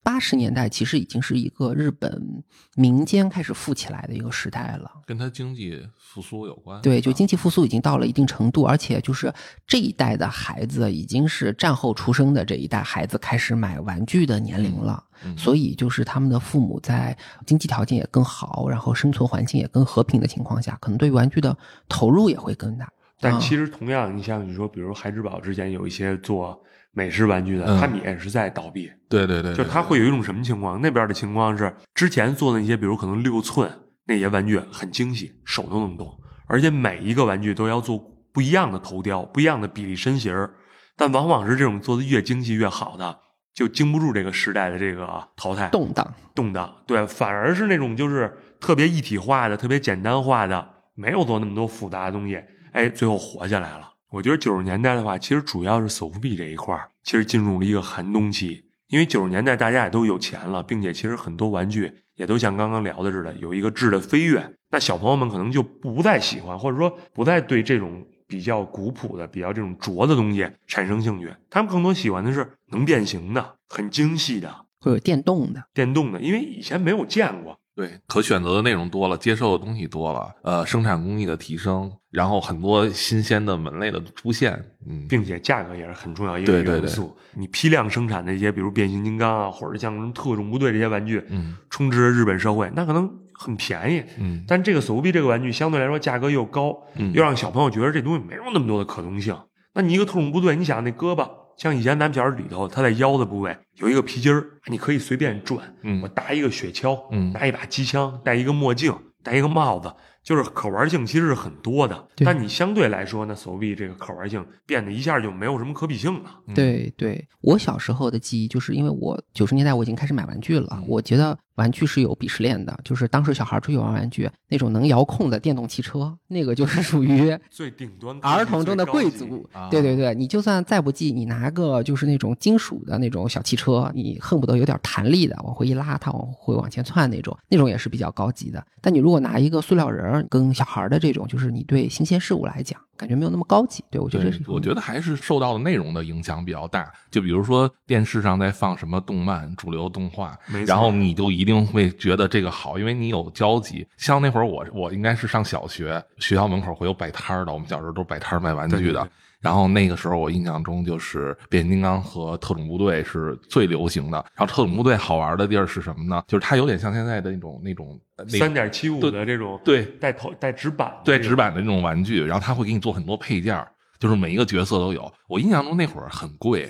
八十年代其实已经是一个日本民间开始富起来的一个时代了，跟它经济复苏有关。对，就啊经济复苏已经到了一定程度，而且就是这一代的孩子已经是战后出生的这一代孩子开始买玩具的年龄了，嗯所以就是他们的父母在经济条件也更好，然后生存环境也更和平的情况下，可能对玩具的投入也会更大。啊但其实同样，你像你说，比如孩之宝之前有一些做美式玩具的，嗯他们也是在倒闭。对对对，就对它会有一种什么情况？那边的情况是，之前做的那些，比如可能六寸那些玩具很精细，手都能动，而且每一个玩具都要做不一样的头雕，不一样的比例身形儿。但往往是这种做的越精细越好的，就经不住这个时代的这个淘汰动荡，动荡。对，反而是那种就是特别一体化的、特别简单化的，没有做那么多复杂的东西，哎，最后活下来了。我觉得九十年代的话，其实主要是手扶臂这一块儿，其实进入了一个寒冬期。因为九十年代大家也都有钱了，并且其实很多玩具也都像刚刚聊的似的，有一个质的飞跃。那小朋友们可能就不再喜欢，或者说不再对这种比较古朴的、比较这种拙的东西产生兴趣。他们更多喜欢的是能变形的、很精细的、会有电动的，电动的，因为以前没有见过。对，可选择的内容多了，接受的东西多了，呃，生产工艺的提升，然后很多新鲜的门类的出现，嗯，并且价格也是很重要一个元素。你批量生产的一些，比如变形金刚啊，或者像什么特种部队这些玩具，嗯充斥着日本社会，那可能很便宜。嗯但这个手臂这个玩具相对来说价格又高，嗯又让小朋友觉得这东西没有那么多的可能性。那你一个特种部队，你想那胳膊，像以前咱们小时候里头，它在腰的部位有一个皮筋儿，你可以随便转。嗯我搭一个雪橇，嗯拿一把机枪，戴一个墨镜，戴一个帽子，就是可玩性其实是很多的。但你相对来说，呢，所谓这个可玩性变得一下就没有什么可比性了。嗯对对，我小时候的记忆就是因为我九十年代我已经开始买玩具了，嗯我觉得玩具是有鄙视链的，就是当时小孩出去玩玩具，那种能遥控的电动汽车，那个就是属于 最顶端儿童中的贵族啊。对对对，你就算再不济，你拿个就是那种金属的那种小汽车，你恨不得有点弹力的，往回一拉，它往会往前窜那种，那种也是比较高级的。但你如果拿一个塑料人儿跟小孩的这种，就是你对新鲜事物来讲，感觉没有那么高级。对我觉得这是，我觉得还是受到的内容的影响比较大。就比如说电视上在放什么动漫、主流动画然后你就一定会觉得这个好，因为你有交集。像那会儿我我应该是上小学，学校门口会有摆摊儿的，我们小时候都是摆摊儿卖玩具的。对对对然后那个时候我印象中就是变形金刚和特种部队是最流行的。然后特种部队好玩的地儿是什么呢？就是它有点像现在的那种那种三点七五的这种对带头带纸板的对纸板的那种玩具，然后它会给你做很多配件，就是每一个角色都有。我印象中那会儿很贵，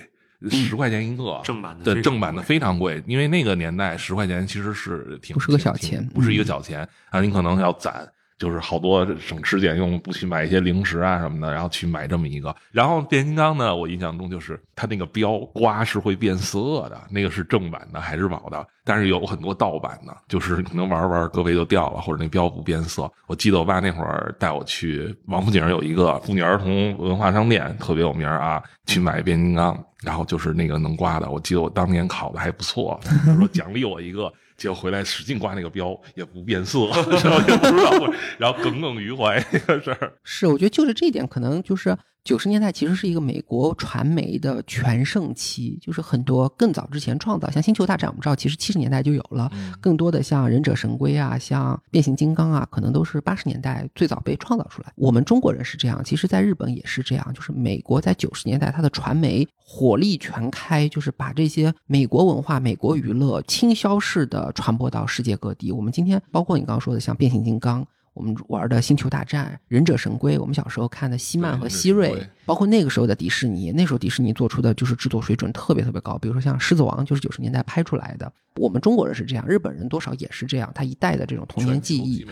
十块钱一个，正版的对正版的非常贵，因为那个年代十块钱其实是挺不是个小钱不是一个嗯小钱啊，你可能要攒。就是好多省吃俭用，不去买一些零食啊什么的，然后去买这么一个。然后变形金刚呢，我印象中就是它那个标刮是会变色的，那个是正版的海之宝的，但是有很多盗版的，就是可能玩玩胳膊就掉了，或者那标不变色。我记得我爸那会儿带我去王府井有一个妇女儿童文化商店，特别有名啊，去买变形金刚，然后就是那个能刮的。我记得我当年考的还不错，他说奖励我一个。结果回来使劲刮那个标也不变色，然后也不知道，然后耿耿于怀这个事儿。是，我觉得就是这一点，可能就是九十年代其实是一个美国传媒的全盛期，就是很多更早之前创造，像《星球大战》，我们知道其实七十年代就有了，更多的像《忍者神龟》啊，像《变形金刚》啊，可能都是八十年代最早被创造出来。我们中国人是这样，其实在日本也是这样，就是美国在九十年代它的传媒火力全开，就是把这些美国文化、美国娱乐倾销式的传播到世界各地。我们今天包括你刚刚说的像《变形金刚》。我们玩的《星球大战》《忍者神龟》，我们小时候看的西曼和希瑞，包括那个时候的迪士尼，那时候迪士尼做出的就是制作水准特别特别高。比如说像《狮子王》，就是九十年代拍出来的。我们中国人是这样，日本人多少也是这样，他一代的这种童年记忆，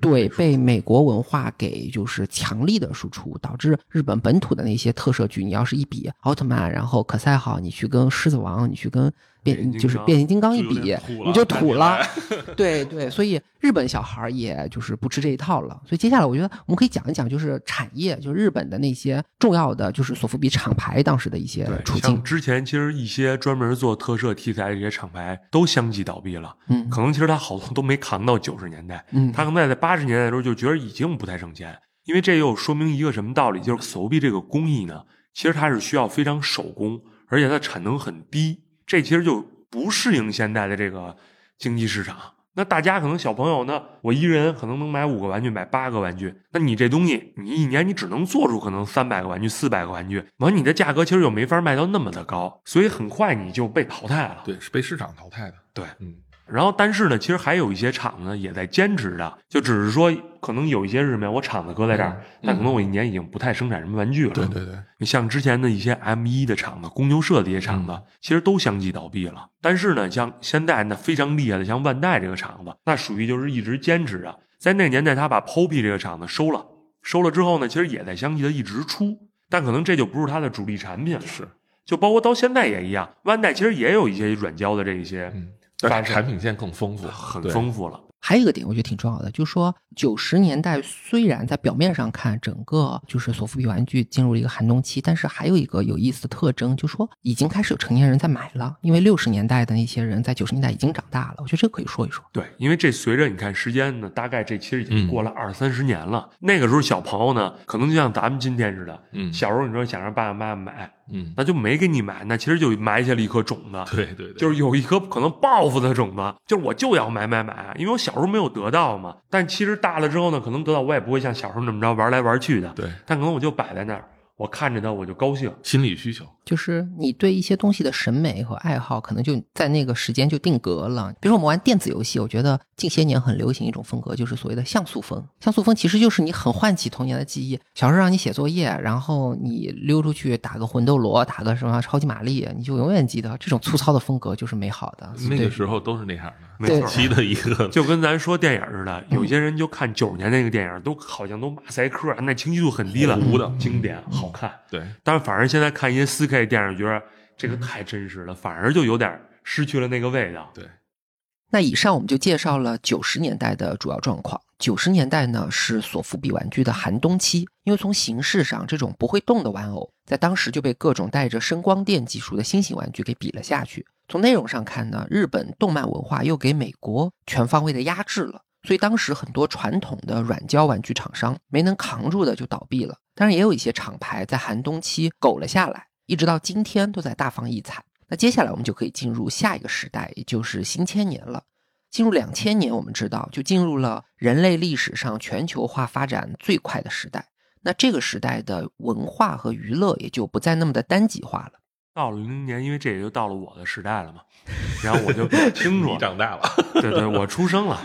对被美国文化给就是强力的输出，导致日本本土的那些特摄剧，你要是一比奥特曼，然后可赛号，你去跟《狮子王》，你去跟。变就是变形金刚一比，你就土了，对对，所以日本小孩也就是不吃这一套了。所以接下来我觉得我们可以讲一讲，就是产业，就是日本的那些重要的，就是索福比厂牌当时的一些处境。之前其实一些专门做特摄题材的这些厂牌都相继倒闭了，嗯，可能其实他好多都没扛到九十年代，嗯，他可能在八十年代的时候就觉得已经不太挣钱，因为这又说明一个什么道理？就是索福比这个工艺呢，其实它是需要非常手工，而且它产能很低，这其实就。不适应现在的这个经济市场，那大家可能小朋友呢，我一人可能能买五个玩具，买八个玩具，那你这东西，你一年你只能做出可能三百个玩具、四百个玩具，完你的价格其实又没法卖到那么的高，所以很快你就被淘汰了。对，是被市场淘汰的。对，嗯。然后，但是呢，其实还有一些厂子也在坚持的，就只是说，可能有一些日面，我厂子搁在这儿，但可能我一年已经不太生产什么玩具了。对对对，你像之前的一些 M 一的厂子、公牛社的一些厂子，其实都相继倒闭了。但是呢，像现在那非常厉害的，像万代这个厂子，那属于就是一直坚持着。在那年代，他把 POP 这个厂子收了，收了之后呢，其实也在相继的一直出，但可能这就不是它的主力产品了。是，就包括到现在也一样，万代其实也有一些软胶的这一些。产品线更丰富，很丰富了。还有一个点，我觉得挺重要的，就是说九十年代虽然在表面上看整个就是索福比玩具进入了一个寒冬期，但是还有一个有意思的特征，就是说已经开始有成年人在买了。因为六十年代的那些人在九十年代已经长大了，我觉得这个可以说一说。对，因为这随着你看时间呢，大概这其实已经过了二三十年了。那个时候小朋友呢，可能就像咱们今天似的，嗯，小时候你说想让爸爸妈妈买。嗯，那就没给你买，那其实就埋下了一颗种子。对对对，就是有一颗可能报复的种子，就是我就要买买买，因为我小时候没有得到嘛。但其实大了之后呢，可能得到我也不会像小时候那么着玩来玩去的。对，但可能我就摆在那儿。我看着它，我就高兴，心理需求就是你对一些东西的审美和爱好，可能就在那个时间就定格了。比如说我们玩电子游戏，我觉得近些年很流行一种风格，就是所谓的像素风。像素风其实就是你很唤起童年的记忆。小时候让你写作业，然后你溜出去打个魂斗罗，打个什么超级玛丽，你就永远记得这种粗糙的风格就是美好的。那个时候都是那样的，没错，的一个，就跟咱说电影似的，有些人就看九十年那个电影，都好像都马赛克，那清晰度很低了，糊的经典好看，对。但是反而现在看一些四 K 电影，觉得这个太真实了，反而就有点失去了那个味道。对。那以上我们就介绍了九十年代的主要状况。九十年代呢是索福比玩具的寒冬期，因为从形式上，这种不会动的玩偶在当时就被各种带着声光电技术的新型玩具给比了下去。从内容上看呢，日本动漫文化又给美国全方位的压制了，所以当时很多传统的软胶玩具厂商没能扛住的就倒闭了。当然，也有一些厂牌在寒冬期苟了下来，一直到今天都在大放异彩。那接下来我们就可以进入下一个时代，也就是新千年了。进入两千年，我们知道就进入了人类历史上全球化发展最快的时代。那这个时代的文化和娱乐也就不再那么的单极化了。到了零零年，因为这也就到了我的时代了嘛，然后我就比较 清楚，你长大了，对对，我出生了。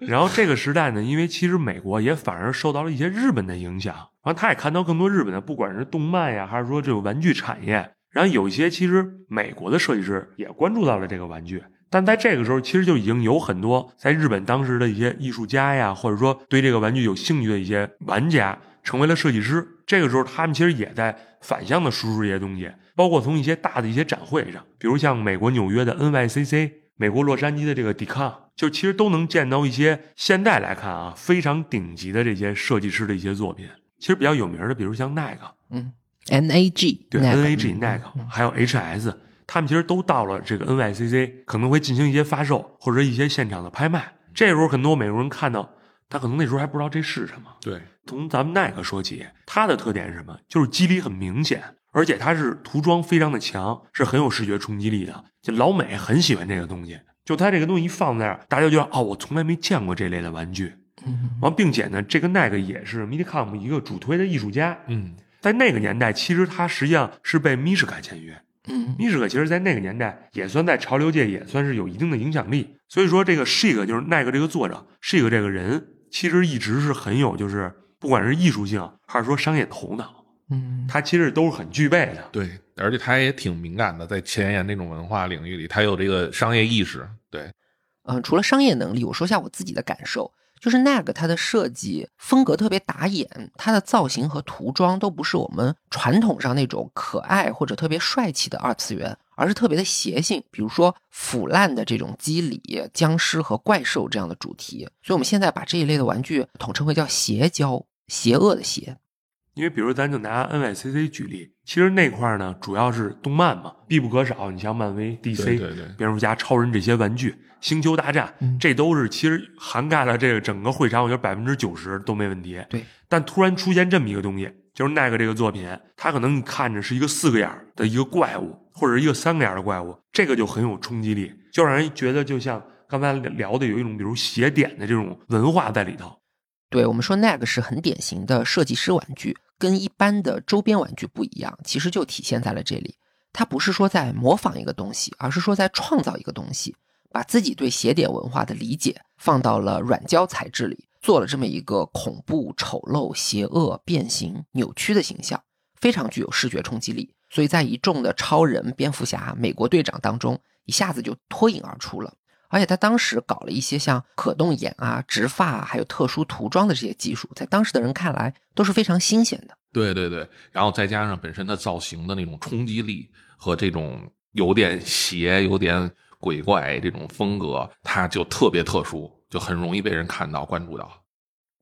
然后这个时代呢，因为其实美国也反而受到了一些日本的影响，然后他也看到更多日本的，不管是动漫呀，还是说这个玩具产业。然后有一些其实美国的设计师也关注到了这个玩具，但在这个时候，其实就已经有很多在日本当时的一些艺术家呀，或者说对这个玩具有兴趣的一些玩家。成为了设计师，这个时候他们其实也在反向的输出这些东西，包括从一些大的一些展会上，比如像美国纽约的 NYCC，美国洛杉矶的这个 DCON，就其实都能见到一些现在来看啊非常顶级的这些设计师的一些作品。其实比较有名的，比如像 Nike，嗯，NAG，对，NAG Nike，还有 HS，他们其实都到了这个 NYCC，可能会进行一些发售或者一些现场的拍卖。这时候很多美国人看到。他可能那时候还不知道这是什么。对，从咱们耐克说起，它的特点是什么？就是肌理很明显，而且它是涂装非常的强，是很有视觉冲击力的。就老美很喜欢这个东西，就它这个东西一放在那儿，大家就觉得哦，我从来没见过这类的玩具。嗯完，并且呢，这个 Nike 也是 Midicom 一个主推的艺术家。嗯，在那个年代，其实他实际上是被米什卡签约。嗯米什卡其实，在那个年代也算在潮流界也算是有一定的影响力。所以说，这个 Shig 就是 Nike 这个作者 Shig 这个人，其实一直是很有就是不管是艺术性还是说商业头脑，嗯，他其实都是很具备的。对，而且他也挺敏感的，在前沿这种文化领域里，他有这个商业意识。对，嗯，除了商业能力，我说下我自己的感受，就是 NAG 它的设计风格特别打眼，它的造型和涂装都不是我们传统上那种可爱或者特别帅气的二次元，而是特别的邪性，比如说腐烂的这种肌理、僵尸和怪兽这样的主题。所以我们现在把这一类的玩具统称为叫邪胶，邪恶的邪。因为比如咱就拿 NYCC 举例，其实那块儿呢主要是动漫嘛，必不可少。你像漫威、DC、对对对蝙蝠侠、超人这些玩具，星球大战，嗯这都是其实涵盖了这个整个会场，我觉得百分之九十都没问题。对，但突然出现这么一个东西，就是那个这个作品，它可能你看着是一个四个眼儿的一个怪物，或者一个三个眼儿的怪物，这个就很有冲击力，就让人觉得就像刚才聊的有一种比如邪典的这种文化在里头。对我们说，NAG 是很典型的设计师玩具，跟一般的周边玩具不一样，其实就体现在了这里。它不是说在模仿一个东西，而是说在创造一个东西，把自己对邪典文化的理解放到了软胶材质里，做了这么一个恐怖、丑陋、邪恶、变形、扭曲的形象，非常具有视觉冲击力。所以在一众的超人、蝙蝠侠、美国队长当中，一下子就脱颖而出了。而且他当时搞了一些像可动眼啊、植发啊，还有特殊涂装的这些技术，在当时的人看来都是非常新鲜的。对对对，然后再加上本身的造型的那种冲击力和这种有点邪、有点鬼怪这种风格，它就特别特殊，就很容易被人看到、关注到。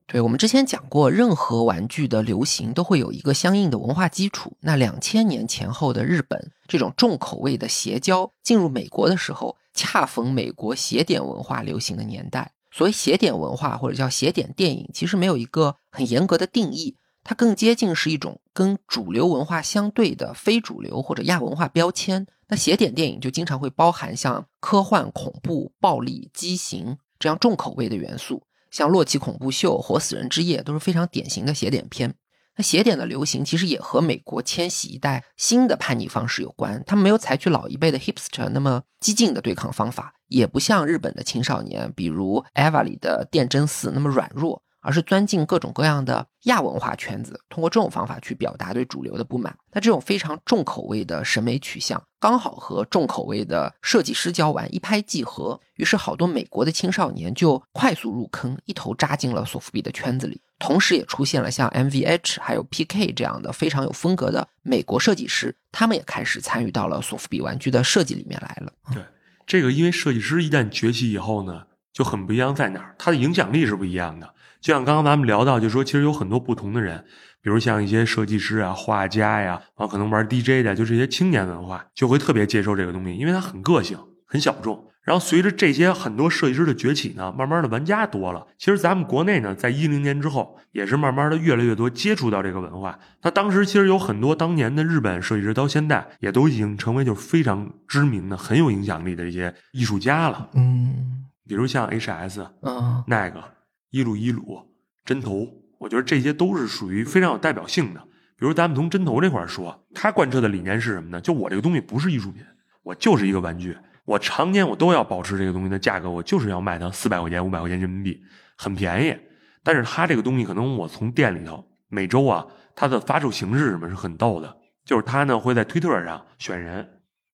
对我们之前讲过，任何玩具的流行都会有一个相应的文化基础。那两千年前后的日本，这种重口味的邪教进入美国的时候，恰逢美国邪典文化流行的年代。所谓邪典文化或者叫邪典电影，其实没有一个很严格的定义，它更接近是一种跟主流文化相对的非主流或者亚文化标签。那邪典电影就经常会包含像科幻、恐怖、暴力、畸形这样重口味的元素。像《洛奇恐怖秀》《活死人之夜》都是非常典型的邪典片。那邪典的流行其实也和美国迁徙一代新的叛逆方式有关。他们没有采取老一辈的 hipster 那么激进的对抗方法，也不像日本的青少年，比如 EVA 里的电真寺那么软弱，而是钻进各种各样的亚文化圈子，通过这种方法去表达对主流的不满。那这种非常重口味的审美取向，刚好和重口味的设计师交玩，一拍即合。于是，好多美国的青少年就快速入坑，一头扎进了索福比的圈子里。同时，也出现了像 MVH 还有 PK 这样的非常有风格的美国设计师，他们也开始参与到了索福比玩具的设计里面来了。对，这个因为设计师一旦崛起以后呢，就很不一样，在哪儿？他的影响力是不一样的。就像刚刚咱们聊到，就说其实有很多不同的人，比如像一些设计师啊、画家呀，啊可能玩 DJ 的，就这些青年文化，就会特别接受这个东西，因为它很个性、很小众。然后随着这些很多设计师的崛起呢，慢慢的玩家多了。其实咱们国内呢，在一零年之后，也是慢慢的越来越多接触到这个文化。那当时其实有很多当年的日本设计师，到现在也都已经成为就是非常知名的、很有影响力的一些艺术家了。嗯比如像 HS、嗯那个伊鲁伊鲁、针头，我觉得这些都是属于非常有代表性的。比如咱们从针头这块儿说，他贯彻的理念是什么呢？就我这个东西不是艺术品，我就是一个玩具，我常年我都要保持这个东西的价格，我就是要卖它四百块钱、五百块钱人民币，很便宜。但是它这个东西可能我从店里头每周啊，它的发售形式什么是很逗的，就是它呢会在推特上选人，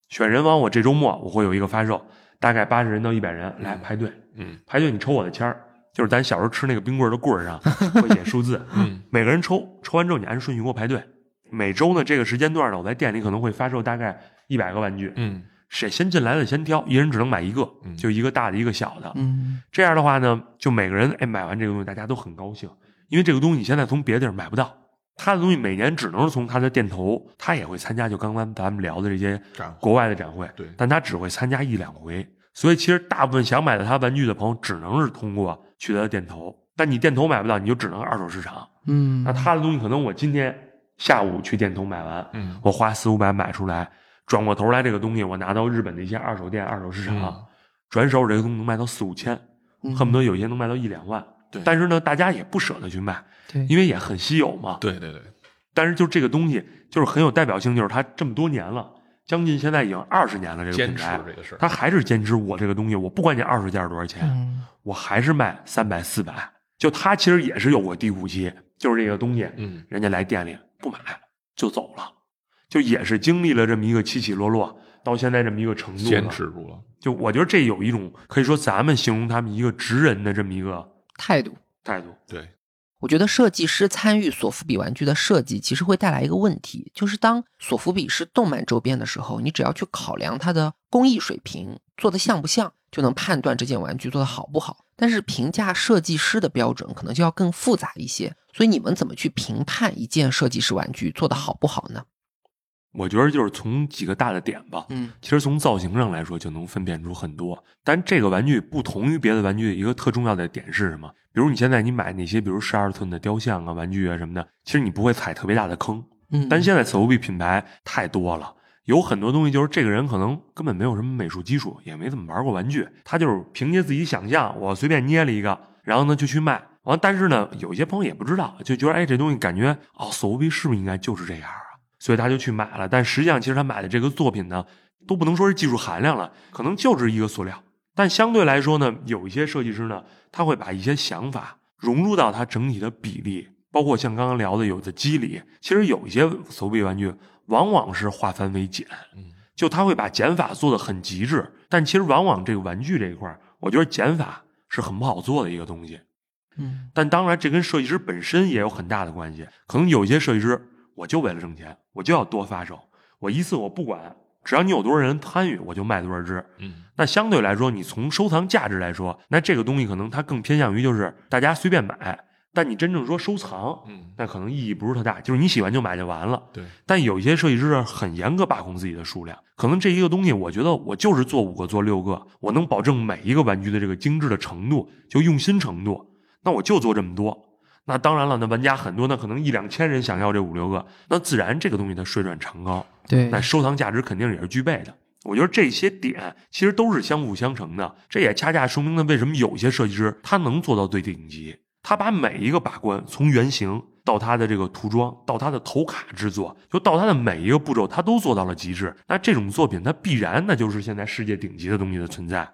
选人完我这周末我会有一个发售，大概八十人到一百人来排队，嗯排队你抽我的签儿，就是咱小时候吃那个冰棍的棍儿上会写数字，嗯每个人抽，抽完之后你按顺序给我排队。每周呢这个时间段呢，我在店里可能会发售大概一百个玩具，嗯谁先进来的先挑，一人只能买一个，嗯就一个大的一个小的。嗯这样的话呢，就每个人哎买完这个东西，大家都很高兴，因为这个东西你现在从别的地儿买不到，他的东西每年只能是从他的店头，他也会参加，就刚刚咱们聊的这些展国外的展会，对但他只会参加一两回，所以其实大部分想买到他玩具的朋友，只能是通过去他的店头但你店头买不到，你就只能二手市场。嗯那他的东西可能我今天下午去店头买完，嗯我花四五百买出来，转过头来这个东西我拿到日本的一些二手店、二手市场，嗯转手这个东西能卖到四五千，嗯恨不得有些能卖到一两万。对但是呢，大家也不舍得去卖，对，因为也很稀有嘛。对对对，但是就这个东西，就是很有代表性，就是它这么多年了，将近现在已经二十年了，这个坚持品牌，这个事他。还是坚持我这个东西，我不管你二手价多少钱，嗯我还是卖三百四百。就他其实也是有过低谷期，就是这个东西，嗯人家来店里不买就走了，就也是经历了这么一个起起落落，到现在这么一个程度坚持。住了。就我觉得这有一种可以说咱们形容他们一个职人的这么一个态度。态度。对，我觉得设计师参与索福比玩具的设计，其实会带来一个问题，就是当索福比是动漫周边的时候，你只要去考量它的工艺水平做的像不像，就能判断这件玩具做的好不好。但是评价设计师的标准可能就要更复杂一些，所以你们怎么去评判一件设计师玩具做的好不好呢？我觉得就是从几个大的点吧，嗯其实从造型上来说就能分辨出很多。但这个玩具不同于别的玩具，一个特重要的点是什么？比如你现在你买那些，比如十二寸的雕像啊、玩具啊什么的，其实你不会踩特别大的坑。嗯，但现在 s o b 品牌太多了，有很多东西就是这个人可能根本没有什么美术基础，也没怎么玩过玩具，他就是凭借自己想象，我随便捏了一个，然后呢就去卖。完，但是呢，有些朋友也不知道，就觉得哎，这东西感觉哦，s o b 是不是应该就是这样啊？所以他就去买了。但实际上，其实他买的这个作品呢，都不能说是技术含量了，可能就是一个塑料。但相对来说呢，有一些设计师呢，他会把一些想法融入到他整体的比例，包括像刚刚聊的有的肌理。其实有一些手臂玩具往往是化繁为简，嗯就他会把减法做的很极致。但其实往往这个玩具这一块儿，我觉得减法是很不好做的一个东西。嗯但当然，这跟设计师本身也有很大的关系。可能有一些设计师，我就为了挣钱，我就要多发售，我一次我不管，只要你有多少人参与，我就卖多少只。嗯那相对来说，你从收藏价值来说，那这个东西可能它更偏向于就是大家随便买，但你真正说收藏，嗯，那可能意义不是特大，就是你喜欢就买就完了。对，但有一些设计师很严格把控自己的数量，可能这一个东西，我觉得我就是做五个做六个，我能保证每一个玩具的这个精致的程度，就用心程度，那我就做这么多。那当然了，那玩家很多，那可能一两千人想要这五六个，那自然这个东西它水转长高，对那收藏价值肯定也是具备的。我觉得这些点其实都是相辅相成的，这也恰恰说明了为什么有些设计师他能做到最顶级，他把每一个把关，从原型到他的这个涂装，到他的头卡制作，就到他的每一个步骤，他都做到了极致。那这种作品，它必然那就是现在世界顶级的东西的存在。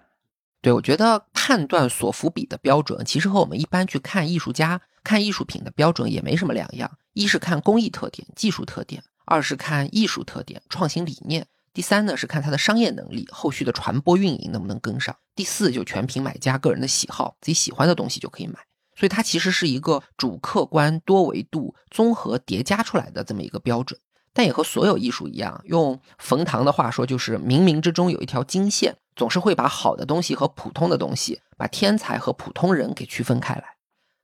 对，我觉得判断索福比的标准，其实和我们一般去看艺术家、看艺术品的标准也没什么两样。一是看工艺特点、技术特点；二是看艺术特点、创新理念；第三呢是看它的商业能力，后续的传播运营能不能跟上；第四就全凭买家个人的喜好，自己喜欢的东西就可以买。所以它其实是一个主客观多维度综合叠加出来的这么一个标准。但也和所有艺术一样，用冯唐的话说，就是冥冥之中有一条金线，总是会把好的东西和普通的东西，把天才和普通人给区分开来。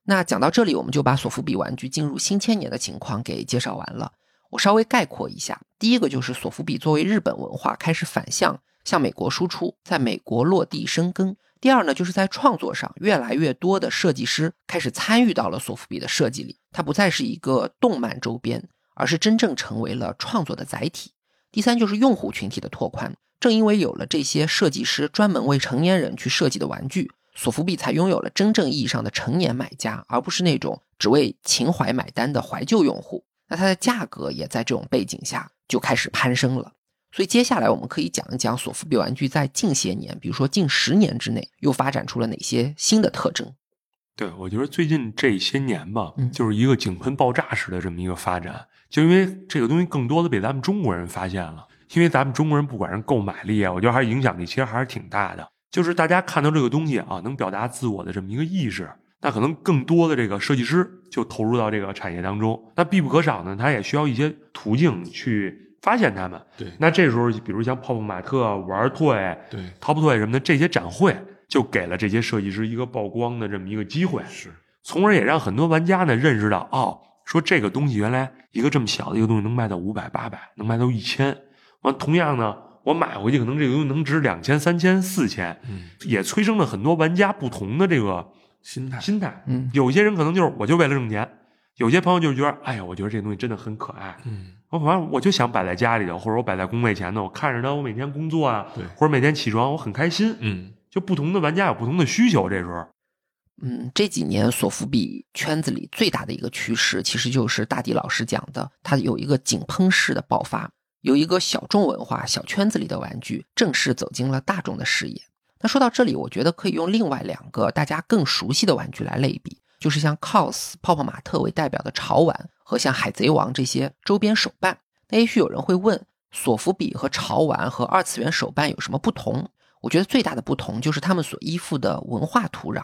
那讲到这里，我们就把索福比玩具进入新千年的情况给介绍完了。我稍微概括一下，第一个就是索福比作为日本文化开始反向向美国输出，在美国落地生根。第二呢，就是在创作上，越来越多的设计师开始参与到了索福比的设计里，它不再是一个动漫周边，而是真正成为了创作的载体。第三就是用户群体的拓宽，正因为有了这些设计师专门为成年人去设计的玩具，索福币才拥有了真正意义上的成年买家，而不是那种只为情怀买单的怀旧用户。那它的价格也在这种背景下就开始攀升了。所以接下来我们可以讲一讲索福币玩具在近些年，比如说近十年之内，又发展出了哪些新的特征。对，我觉得最近这些年吧，嗯就是一个井喷爆炸式的这么一个发展，就因为这个东西更多的被咱们中国人发现了，因为咱们中国人不管是购买力啊，我觉得还是影响力其实还是挺大的。就是大家看到这个东西啊，能表达自我的这么一个意识，那可能更多的这个设计师就投入到这个产业当中。那必不可少呢，他也需要一些途径去发现他们。对那这时候，比如像泡泡玛特、玩 toy、对 Top Toy 什么的这些展会，就给了这些设计师一个曝光的这么一个机会。是，从而也让很多玩家呢认识到，哦，说这个东西原来一个这么小的一个东西能卖到五百、八百，能卖到一千。完，同样呢，我买回去可能这个东西能值两千、三千、四千，嗯也催生了很多玩家不同的这个心态，心态。嗯有些人可能就是我就为了挣钱，有些朋友就是觉得，哎呀，我觉得这东西真的很可爱，嗯，我反正我就想摆在家里头，或者我摆在工位前头，我看着它，我每天工作啊，对或者每天起床，我很开心。嗯，就不同的玩家有不同的需求，这时候，嗯，这几年索福比圈子里最大的一个趋势，其实就是大迪老师讲的，它有一个井喷式的爆发，有一个小众文化、小圈子里的玩具正式走进了大众的视野。那说到这里，我觉得可以用另外两个大家更熟悉的玩具来类比，就是像 COS、泡泡玛特为代表的潮玩和像海贼王这些周边手办。那也许有人会问，索福比和潮玩和二次元手办有什么不同？我觉得最大的不同就是他们所依附的文化土壤。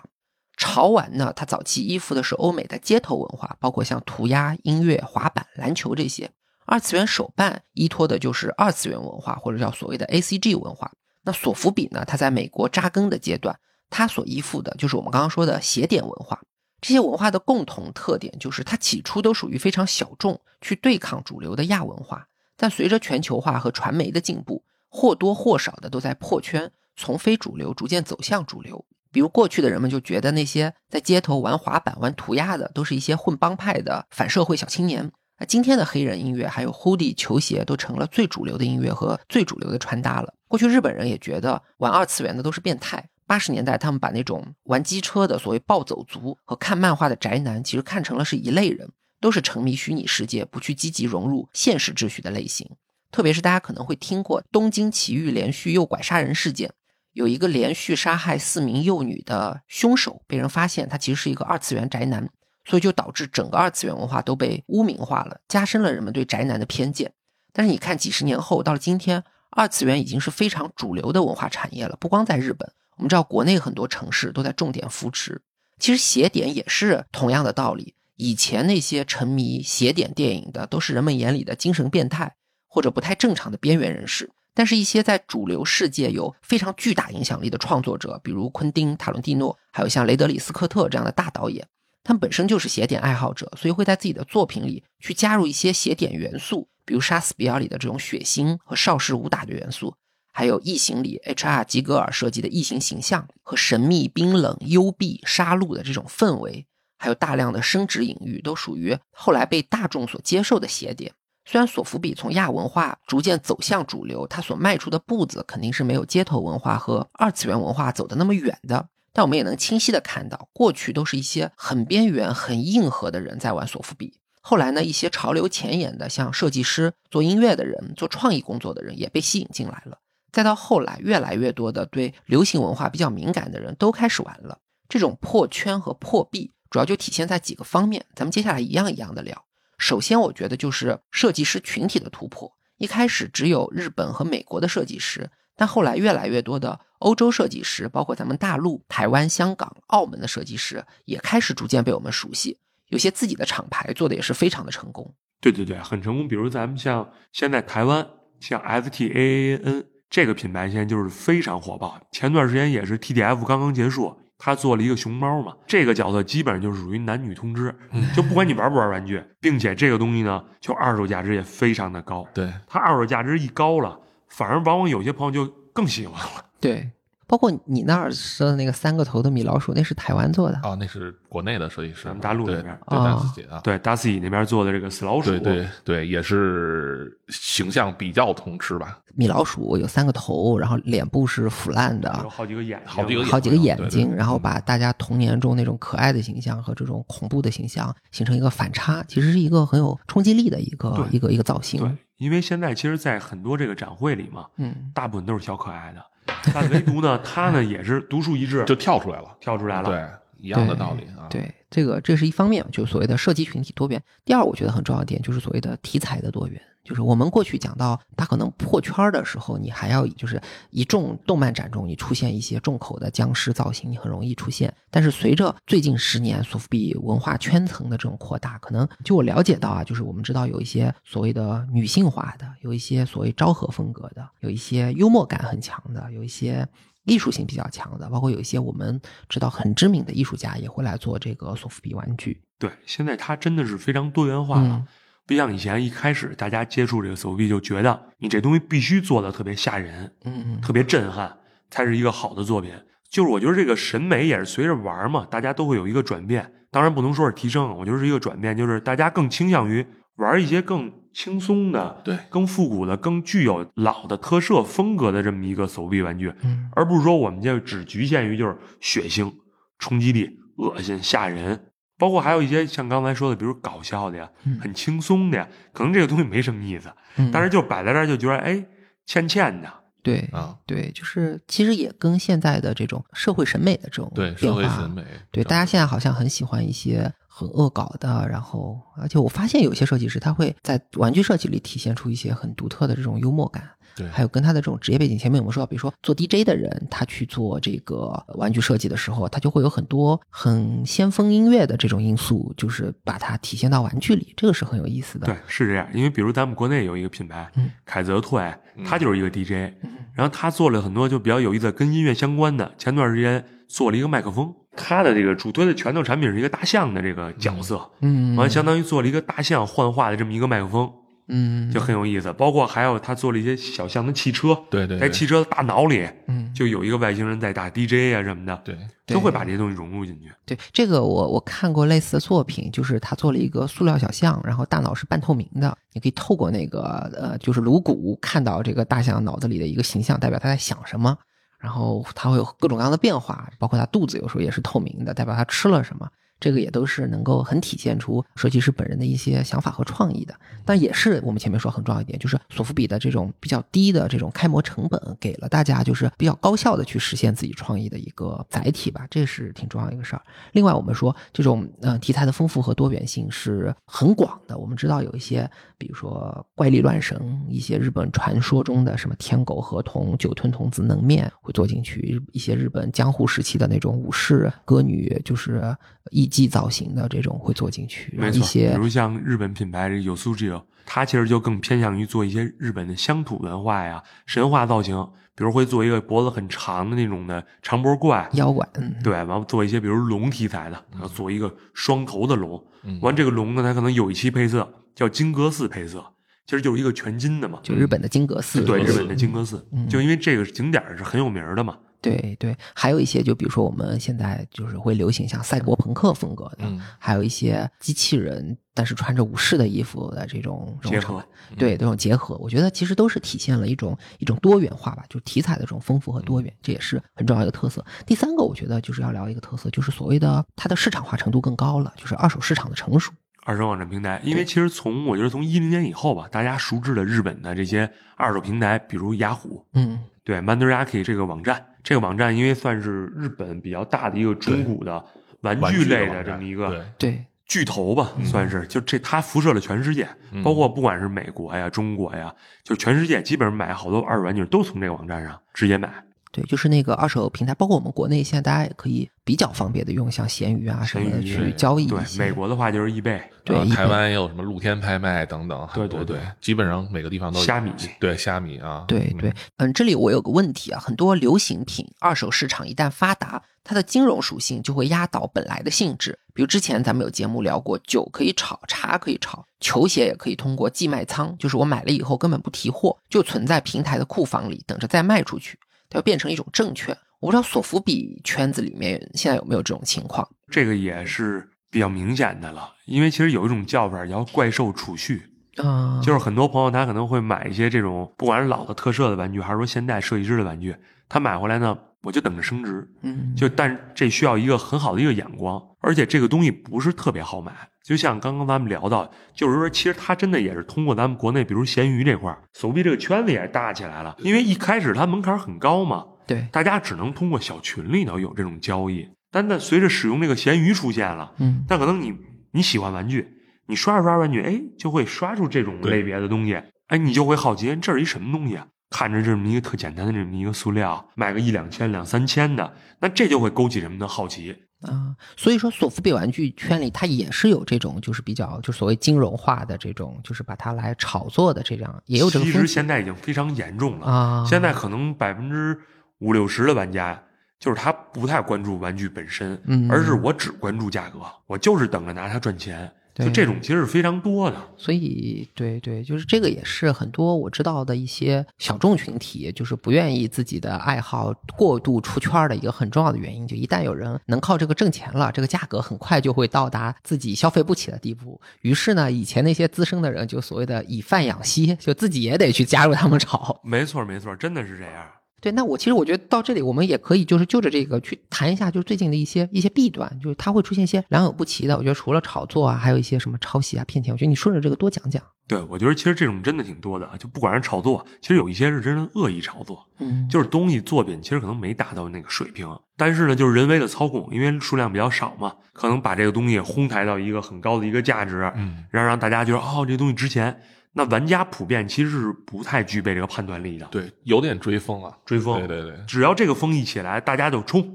潮玩呢，它早期依附的是欧美的街头文化，包括像涂鸦、音乐、滑板、篮球这些；二次元手办依托的就是二次元文化，或者叫所谓的 A C G 文化。那索福比呢，它在美国扎根的阶段，它所依附的就是我们刚刚说的邪典文化。这些文化的共同特点就是，它起初都属于非常小众，去对抗主流的亚文化。但随着全球化和传媒的进步，或多或少的都在破圈，从非主流逐渐走向主流。比如过去的人们就觉得那些在街头玩滑板、玩涂鸦的，都是一些混帮派的反社会小青年。那今天的黑人音乐还有 hoodie 球鞋都成了最主流的音乐和最主流的穿搭了。过去日本人也觉得玩二次元的都是变态。八十年代，他们把那种玩机车的所谓暴走族和看漫画的宅男，其实看成了是一类人，都是沉迷虚拟世界、不去积极融入现实秩序的类型。特别是大家可能会听过东京奇遇连续诱拐杀人事件，有一个连续杀害四名幼女的凶手被人发现，他其实是一个二次元宅男，所以就导致整个二次元文化都被污名化了，加深了人们对宅男的偏见。但是你看，几十年后到了今天，二次元已经是非常主流的文化产业了，不光在日本。我们知道，国内很多城市都在重点扶持。其实邪点也是同样的道理。以前那些沉迷邪点电影的，都是人们眼里的精神变态或者不太正常的边缘人士。但是，一些在主流世界有非常巨大影响力的创作者，比如昆汀·塔伦蒂诺，还有像雷德里·斯科特这样的大导演，他们本身就是邪典爱好者，所以会在自己的作品里去加入一些邪典元素，比如《杀死比尔》里的这种血腥和邵氏武打的元素。还有《异形》里 H.R. 吉格尔设计的异形形象和神秘、冰冷、幽闭、杀戮的这种氛围，还有大量的生殖隐喻，都属于后来被大众所接受的邪典。虽然索福比从亚文化逐渐走向主流，它所迈出的步子肯定是没有街头文化和二次元文化走得那么远的，但我们也能清晰的看到，过去都是一些很边缘、很硬核的人在玩索福比。后来呢，一些潮流前沿的，像设计师、做音乐的人、做创意工作的人，也被吸引进来了。再到后来，越来越多的对流行文化比较敏感的人都开始玩了。这种破圈和破壁，主要就体现在几个方面。咱们接下来一样一样的聊。首先，我觉得就是设计师群体的突破。一开始只有日本和美国的设计师，但后来越来越多的欧洲设计师，包括咱们大陆、台湾、香港、澳门的设计师，也开始逐渐被我们熟悉。有些自己的厂牌做的也是非常的成功。对对对，很成功。比如咱们像现在台湾，像 STAAN。这个品牌现在就是非常火爆。前段时间也是 TDF 刚刚结束，他做了一个熊猫嘛，这个角色基本上就是属于男女通吃，就不管你玩不玩玩具，并且这个东西呢，就二手价值也非常的高。对，它二手价值一高了，反而往往有些朋友就更喜欢了。对，包括你那儿说的那个三个头的米老鼠，那是台湾做的。哦，那是国内的设计师，咱们大陆对那边对，啊大自己啊，对，达斯己那边做的这个死老鼠，对对对，也是形象比较通吃吧，米老鼠有三个头，然后脸部是腐烂的有的，好几个眼，好几个眼好几个眼对对睛，对然后把大家童年中那种可爱的形象和这种恐怖的形象形成一个反差，其实是一个很有冲击力的一个一个一个造型。对，因为现在其实，在很多这个展会里嘛，嗯，大部分都是小可爱的，但唯独呢，他呢也是独树一帜，就跳出来了，跳出来了。对，一样的道理啊，对，这个这是一方面，就是所谓的设计群体多元。第二，我觉得很重要的点就是所谓的题材的多元。就是我们过去讲到它可能破圈儿的时候，你还要就是一众动漫展中你出现一些重口的僵尸造型，你很容易出现。但是随着最近十年索福比文化圈层的这种扩大，可能就我了解到啊，就是我们知道有一些所谓的女性化的，有一些所谓昭和风格的，有一些幽默感很强的，有一些。艺术性比较强的，包括有一些我们知道很知名的艺术家也会来做这个索福比玩具。对，现在它真的是非常多元化了，嗯不像以前一开始大家接触这个手臂就觉得你这东西必须做的特别吓人、嗯嗯，特别震撼，才是一个好的作品。就是我觉得这个审美也是随着玩嘛，大家都会有一个转变。当然不能说是提升，我觉得是一个转变，就是大家更倾向于玩一些更轻松的、对更复古的、更具有老的特摄风格的这么一个手臂玩具，嗯而不是说我们就只局限于就是血腥、冲击力、恶心、吓人。包括还有一些像刚才说的，比如搞笑的呀，嗯。很轻松的呀，可能这个东西没什么意思，嗯，但是就摆在这儿就觉得哎，欠欠的。对啊，对，就是其实也跟现在的这种社会审美的这种对社会审美，对，大家现在好像很喜欢一些很恶搞的，然后而且我发现有些设计师他会在玩具设计里体现出一些很独特的这种幽默感，对还有跟他的这种职业背景。前面我们说到，比如说做 DJ 的人，他去做这个玩具设计的时候，他就会有很多很先锋音乐的这种因素，就是把它体现到玩具里，这个是很有意思的。对，是这样。因为比如咱们国内有一个品牌，嗯凯泽兔爱，他就是一个 DJ，、嗯然后他做了很多就比较有意思、跟音乐相关的。前段时间做了一个麦克风，他的这个主推的拳头产品是一个大象的这个角色，嗯，完、相当于做了一个大象幻化的这么一个麦克风，嗯，就很有意思。包括还有他做了一些小象的汽车，对对对在汽车的大脑里嗯就有一个外星人在打 DJ 啊什么的，对都会把这些东西融入进去。对这个我我看过类似的作品，就是他做了一个塑料小象，然后大脑是半透明的，你可以透过那个呃就是颅骨看到这个大象脑子里的一个形象，代表他在想什么。然后它会有各种各样的变化，包括它肚子有时候也是透明的，代表它吃了什么。这个也都是能够很体现出设计师本人的一些想法和创意的。但也是我们前面说很重要一点，就是索福比的这种比较低的这种开模成本，给了大家就是比较高效的去实现自己创意的一个载体吧，这是挺重要一个事儿。另外，我们说这种呃题材的丰富和多元性是很广的。我们知道有一些，比如说怪力乱神，一些日本传说中的什么天狗合同、酒吞童子能面会做进去，一些日本江户时期的那种武士歌女，就是一艺伎造型的这种会做进去，然没错，一些比如像日本品牌这有苏 i 它其实就更偏向于做一些日本的乡土文化呀、神话造型，比如会做一个脖子很长的那种的长脖怪，妖怪，嗯，对，完了做一些比如龙题材的，然后做一个双头的龙，嗯。完这个龙呢，它可能有一期配色叫金阁寺配色，其实就是一个全金的嘛，就日本的金阁寺，对，日本的金阁寺，嗯。就因为这个景点是很有名的嘛，对对，还有一些就比如说我们现在就是会流行像赛博朋克风格的，嗯还有一些机器人但是穿着武士的衣服的这种这种结合对这种结合，我觉得其实都是体现了一种一种多元化吧，就是题材的这种丰富和多元，这也是很重要的一个特色。第三个，我觉得就是要聊一个特色，就是所谓的它的市场化程度更高了，就是二手市场的成熟。二手网站平台，因为其实从我觉得从一零年以后吧，大家熟知的日本的这些二手平台，比如雅虎，嗯对 Mandaraki 这个网站，这个网站因为算是日本比较大的一个中古的玩玩具类的这么一个对对，巨头吧，算是就这它辐射了全世界，嗯包括不管是美国呀、中国呀，就全世界基本上买好多二手玩具都从这个网站上直接买。对，就是那个二手平台，包括我们国内现在大家也可以比较方便的用像闲鱼啊什么的去交易对，美国的话就是易贝、对台湾也有什么露天拍卖等等，很多对对对基本上每个地方都有虾米对虾米啊，嗯对对，嗯，这里我有个问题啊，很多流行品二手市场一旦发达，它的金融属性就会压倒本来的性质。比如之前咱们有节目聊过，酒可以炒，茶可以炒，球鞋也可以通过寄卖仓，就是我买了以后根本不提货，就存在平台的库房里，等着再卖出去，它要变成一种证券。我不知道索福比圈子里面现在有没有这种情况。这个也是比较明显的了，因为其实有一种叫法叫怪兽储蓄，啊、就是很多朋友他可能会买一些这种不管是老的特摄的玩具，还是说现代设计师的玩具，他买回来呢，我就等着升值。嗯，就但这需要一个很好的一个眼光，而且这个东西不是特别好买。就像刚刚咱们聊到，就是说，其实它真的也是通过咱们国内，比如闲鱼这块儿，手臂这个圈子也大起来了。因为一开始它门槛很高嘛，对，大家只能通过小群里头有这种交易。但那随着使用这个闲鱼出现了，嗯那可能你你喜欢玩具，你刷着刷着玩具，哎，就会刷出这种类别的东西，哎，你就会好奇，这是一什么东西啊？看着这么一个特简单的这么一个塑料，卖个一两千、两三千的，那这就会勾起人们的好奇。啊，所以说索福比玩具圈里，它也是有这种就是比较就所谓金融化的这种，就是把它来炒作的这样，也有这个其实现在已经非常严重了。啊。现在可能百分之五六十的玩家，就是他不太关注玩具本身，嗯而是我只关注价格，我就是等着拿它赚钱。对这种其实是非常多的。所以，对对，就是这个也是很多我知道的一些小众群体，就是不愿意自己的爱好过度出圈儿的一个很重要的原因。就一旦有人能靠这个挣钱了，这个价格很快就会到达自己消费不起的地步。于是呢，以前那些资深的人就所谓的以贩养吸，就自己也得去加入他们炒。没错，没错，真的是这样。对，那我其实我觉得到这里，我们也可以就是就着这个去谈一下，就是最近的一些一些弊端，就是它会出现一些良莠不齐的。我觉得除了炒作啊，还有一些什么抄袭啊、骗钱。我觉得你顺着这个多讲讲。对，我觉得其实这种真的挺多的啊，就不管是炒作，其实有一些是真的恶意炒作，嗯，就是东西作品其实可能没达到那个水平，但是呢，就是人为的操控，因为数量比较少嘛，可能把这个东西哄抬到一个很高的一个价值，嗯，然后让大家觉得哦，这东西值钱。那玩家普遍其实是不太具备这个判断力的，对，有点追风啊，追风，对对对，只要这个风一起来，大家就冲。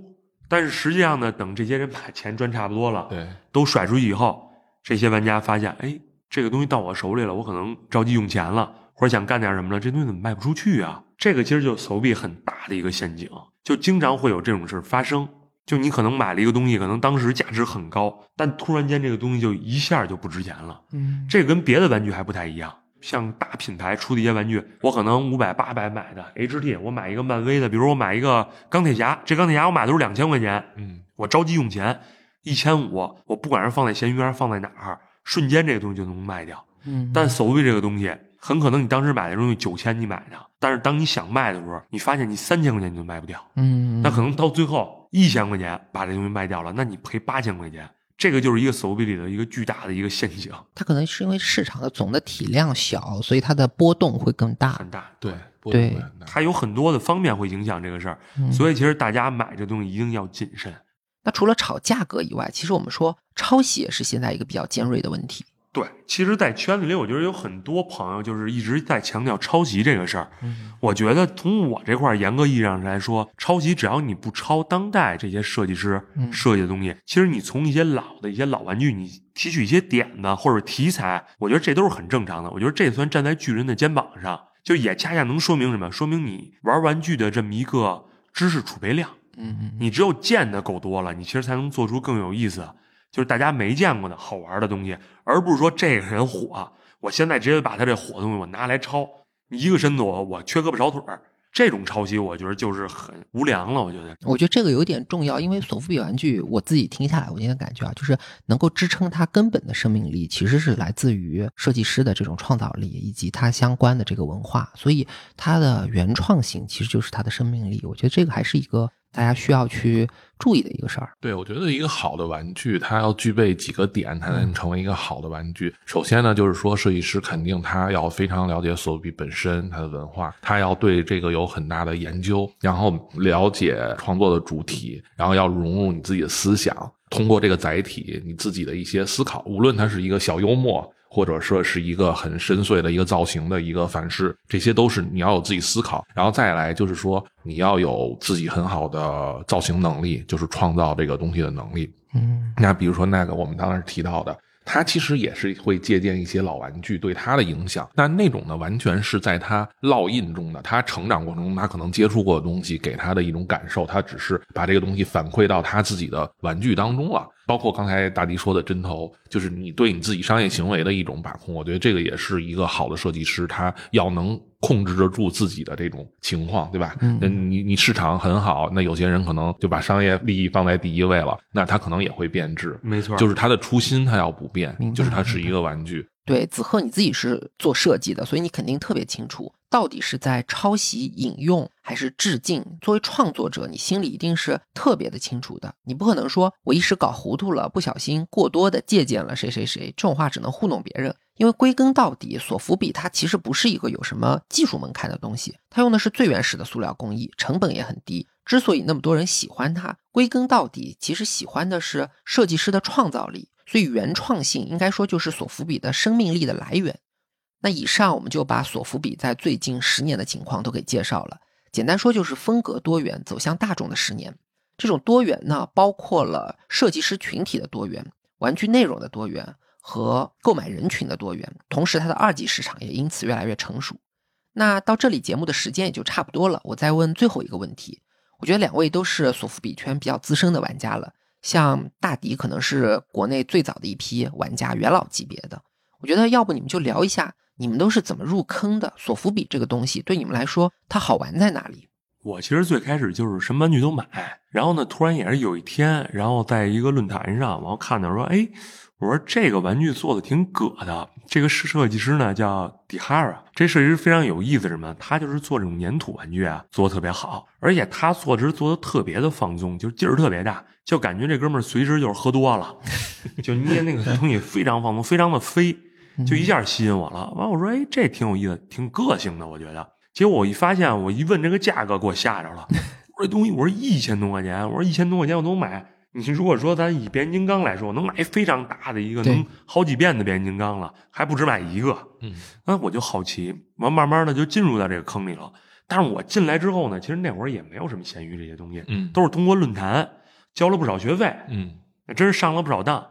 但是实际上呢，等这些人把钱赚差不多了，对，都甩出去以后，这些玩家发现，哎，这个东西到我手里了，我可能着急用钱了，或者想干点什么了，这东西怎么卖不出去啊？这个其实就手臂很大的一个陷阱，就经常会有这种事发生。就你可能买了一个东西，可能当时价值很高，但突然间这个东西就一下就不值钱了。嗯，这跟别的玩具还不太一样。像大品牌出的一些玩具，我可能五百八百买的 HT，我买一个漫威的，比如我买一个钢铁侠，这钢铁侠我买的是两千块钱，嗯，我着急用钱，一千五，我不管是放在闲鱼还是放在哪儿，瞬间这个东西就能卖掉。嗯，但手臂这个东西，很可能你当时买的东西九千你买的，但是当你想卖的时候，你发现你三千块钱你就卖不掉，嗯，那可能到最后一千块钱把这东西卖掉了，那你赔八千块钱。这个就是一个手笔里的一个巨大的一个陷阱，它可能是因为市场的总的体量小，所以它的波动会更大。很大。对对，它有很多的方面会影响这个事儿，嗯所以其实大家买这东西一定要谨慎。那除了炒价格以外，其实我们说抄袭也是现在一个比较尖锐的问题。对，其实，在圈子里，我觉得有很多朋友就是一直在强调抄袭这个事儿。嗯，我觉得从我这块儿严格意义上来说，抄袭只要你不抄当代这些设计师嗯设计的东西，其实你从一些老的一些老玩具，你提取一些点子或者题材，我觉得这都是很正常的。我觉得这算站在巨人的肩膀上，就也恰恰能说明什么？说明你玩玩具的这么一个知识储备量。嗯嗯你只有见的够多了，你其实才能做出更有意思，就是大家没见过的好玩的东西，而不是说这个人火，我现在直接把他这火东西我拿来抄，一个身子我我缺胳膊少腿儿，这种抄袭我觉得就是很无良了，我觉得。我觉得这个有点重要，因为索福比玩具，我自己听下来，我今天感觉啊，就是能够支撑它根本的生命力，其实是来自于设计师的这种创造力以及它相关的这个文化，所以它的原创性其实就是它的生命力。我觉得这个还是一个大家需要去注意的一个事儿。对，我觉得一个好的玩具，它要具备几个点，才能成为一个好的玩具。首先呢，就是说设计师肯定他要非常了解索比本身它的文化，他要对这个有很大的研究，然后了解创作的主题，然后要融入你自己的思想，通过这个载体，你自己的一些思考，无论它是一个小幽默。或者说是一个很深邃的一个造型的一个反噬，这些都是你要有自己思考，然后再来就是说你要有自己很好的造型能力，就是创造这个东西的能力。嗯那比如说那个我们当时提到的，他其实也是会借鉴一些老玩具对他的影响，但那种呢完全是在他烙印中的，他成长过程中他可能接触过的东西给他的一种感受，他只是把这个东西反馈到他自己的玩具当中了。包括刚才大迪说的针头，就是你对你自己商业行为的一种把控，我觉得这个也是一个好的设计师，他要能控制得住自己的这种情况，对吧？嗯那你你市场很好，那有些人可能就把商业利益放在第一位了，那他可能也会变质。没错，就是他的初心他要不变就是它是一个玩具。对，子贺你自己是做设计的，所以你肯定特别清楚，到底是在抄袭、引用还是致敬。作为创作者，你心里一定是特别的清楚的。你不可能说我一时搞糊涂了，不小心过多的借鉴了谁谁谁，这种话只能糊弄别人。因为归根到底，索福比它其实不是一个有什么技术门槛的东西，它用的是最原始的塑料工艺，成本也很低。之所以那么多人喜欢它，归根到底其实喜欢的是设计师的创造力。所以原创性应该说就是索福比的生命力的来源。那以上我们就把索福比在最近十年的情况都给介绍了。简单说就是风格多元，走向大众的十年。这种多元呢，包括了设计师群体的多元、玩具内容的多元和购买人群的多元。同时，它的二级市场也因此越来越成熟。那到这里节目的时间也就差不多了，我再问最后一个问题。我觉得两位都是索福比圈比较资深的玩家了。像大迪可能是国内最早的一批玩家，元老级别的。我觉得要不你们就聊一下，你们都是怎么入坑的？索福比这个东西对你们来说，它好玩在哪里？我其实最开始就是什么玩具都买，然后呢，突然也是有一天，然后在一个论坛上，然后看到说，哎，我说这个玩具做的挺葛的。这个设设计师呢叫迪哈尔，这设计师非常有意思，什么？他就是做这种粘土玩具啊，做的特别好，而且他做是做的特别的放松，就劲儿特别大，就感觉这哥们儿随时就是喝多了，就捏那个东西非常放松，非常的飞，就一下吸引我了。完，我说，哎，这挺有意思，挺个性的，我觉得。结果我一发现，我一问这个价格，给我吓着了。我说这东西，我说一千多块钱，我说一千多块钱我能买。你如果说咱以变形金刚来说，我能买非常大的一个，能好几遍的变形金刚了，还不止买一个。嗯，那我就好奇，完慢慢的就进入到这个坑里了。但是我进来之后呢，其实那会儿也没有什么闲鱼这些东西，嗯，都是通过论坛交了不少学费，嗯，真是上了不少当。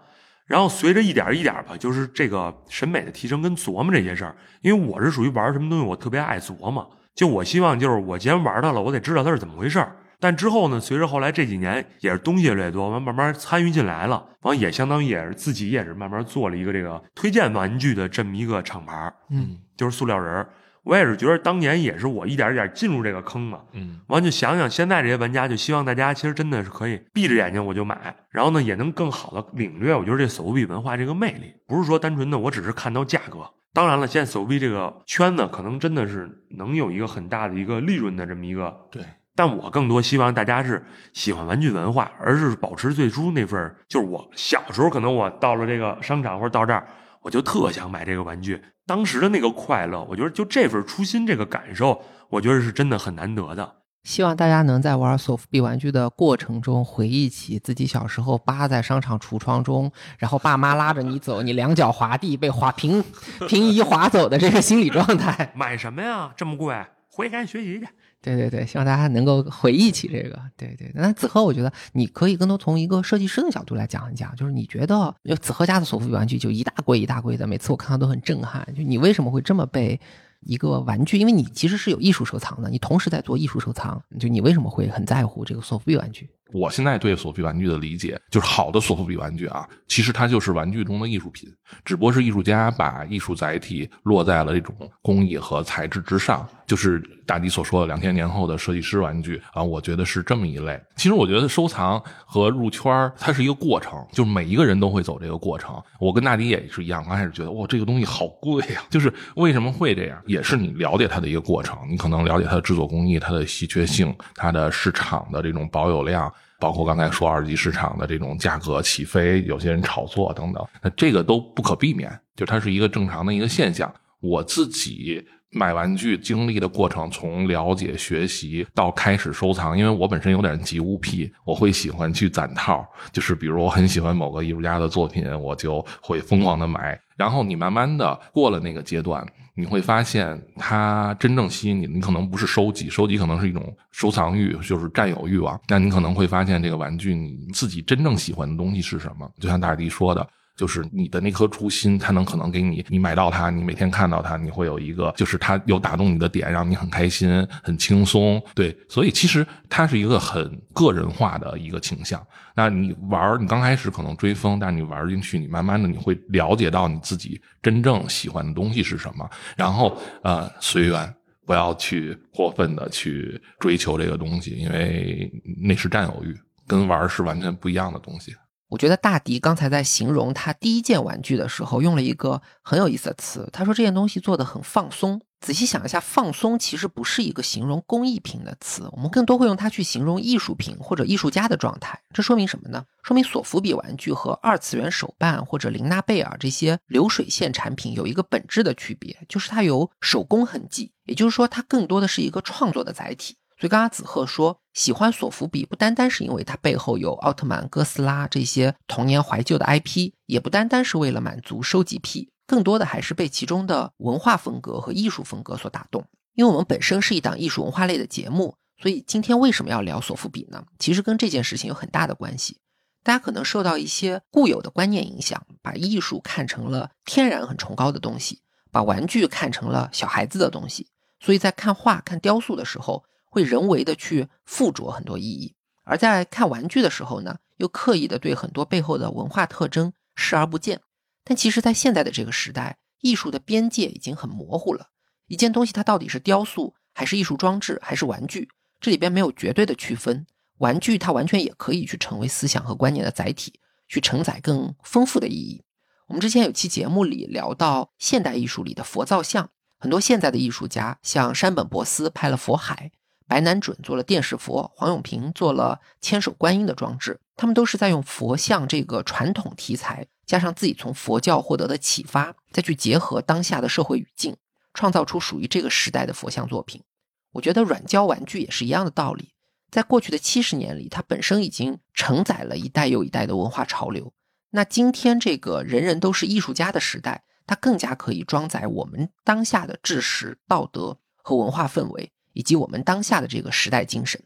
然后随着一点一点吧，就是这个审美的提升跟琢磨这些事儿，因为我是属于玩什么东西我特别爱琢磨。就我希望，就是我既然玩它了，我得知道它是怎么回事儿。但之后呢，随着后来这几年也是东西越来越多，完慢慢参与进来了，完也相当于也是自己也是慢慢做了一个这个推荐玩具的这么一个厂牌嗯，就是塑料人我也是觉得当年也是我一点一点进入这个坑嘛，嗯，完就想想现在这些玩家，就希望大家其实真的是可以闭着眼睛我就买，然后呢也能更好的领略，我觉得这手币文化这个魅力，不是说单纯的我只是看到价格。当然了，现在手臂这个圈子可能真的是能有一个很大的一个利润的这么一个对，但我更多希望大家是喜欢玩具文化，而是保持最初那份就是我小时候可能我到了这个商场或者到这儿，我就特想买这个玩具，当时的那个快乐，我觉得就这份初心这个感受，我觉得是真的很难得的。希望大家能在玩索芙比玩具的过程中，回忆起自己小时候扒在商场橱窗中，然后爸妈拉着你走，你两脚滑地被滑平平移滑走的这个心理状态。买什么呀？这么贵，回赶紧学习去。对对对，希望大家能够回忆起这个。对对，那子赫，我觉得你可以更多从一个设计师的角度来讲一讲，就是你觉得就子赫家的索福比玩具就一大柜一大柜的，每次我看到都很震撼。就你为什么会这么被？一个玩具，因为你其实是有艺术收藏的，你同时在做艺术收藏，就你为什么会很在乎这个索福比玩具？我现在对索菲玩具的理解，就是好的索菲比玩具啊，其实它就是玩具中的艺术品，只不过是艺术家把艺术载体落在了这种工艺和材质之上，就是大迪所说的两千年后的设计师玩具啊，我觉得是这么一类。其实我觉得收藏和入圈它是一个过程，就是每一个人都会走这个过程。我跟大迪也是一样，刚开始觉得哇，这个东西好贵呀，就是为什么会这样，也是你了解它的一个过程，你可能了解它的制作工艺、它的稀缺性、它的市场的这种保有量。包括刚才说二级市场的这种价格起飞，有些人炒作等等，那这个都不可避免，就它是一个正常的一个现象。我自己买玩具经历的过程，从了解、学习到开始收藏，因为我本身有点集物癖，我会喜欢去攒套，就是比如我很喜欢某个艺术家的作品，我就会疯狂的买。然后你慢慢的过了那个阶段。你会发现，它真正吸引你，你可能不是收集，收集可能是一种收藏欲，就是占有欲望。那你可能会发现，这个玩具你自己真正喜欢的东西是什么？就像大迪说的。就是你的那颗初心，它能可能给你，你买到它，你每天看到它，你会有一个，就是它有打动你的点，让你很开心、很轻松。对，所以其实它是一个很个人化的一个倾向。那你玩，你刚开始可能追风，但是你玩进去，你慢慢的你会了解到你自己真正喜欢的东西是什么。然后呃，随缘，不要去过分的去追求这个东西，因为那是占有欲，跟玩是完全不一样的东西。我觉得大迪刚才在形容他第一件玩具的时候，用了一个很有意思的词。他说这件东西做的很放松。仔细想一下，放松其实不是一个形容工艺品的词，我们更多会用它去形容艺术品或者艺术家的状态。这说明什么呢？说明索福比玩具和二次元手办或者琳娜贝尔这些流水线产品有一个本质的区别，就是它有手工痕迹，也就是说，它更多的是一个创作的载体。所以刚刚子赫说喜欢索福比，不单单是因为它背后有奥特曼、哥斯拉这些童年怀旧的 IP，也不单单是为了满足收集癖，更多的还是被其中的文化风格和艺术风格所打动。因为我们本身是一档艺术文化类的节目，所以今天为什么要聊索福比呢？其实跟这件事情有很大的关系。大家可能受到一些固有的观念影响，把艺术看成了天然很崇高的东西，把玩具看成了小孩子的东西，所以在看画、看雕塑的时候。会人为的去附着很多意义，而在看玩具的时候呢，又刻意的对很多背后的文化特征视而不见。但其实，在现在的这个时代，艺术的边界已经很模糊了。一件东西它到底是雕塑，还是艺术装置，还是玩具？这里边没有绝对的区分。玩具它完全也可以去成为思想和观念的载体，去承载更丰富的意义。我们之前有期节目里聊到现代艺术里的佛造像，很多现在的艺术家，像山本博司拍了佛海，白南准做了电视佛，黄永平做了千手观音的装置，他们都是在用佛像这个传统题材，加上自己从佛教获得的启发，再去结合当下的社会语境，创造出属于这个时代的佛像作品。我觉得软胶玩具也是一样的道理。在过去的七十年里，它本身已经承载了一代又一代的文化潮流。那今天这个人人都是艺术家的时代，它更加可以装载我们当下的知识、道德和文化氛围，以及我们当下的这个时代精神。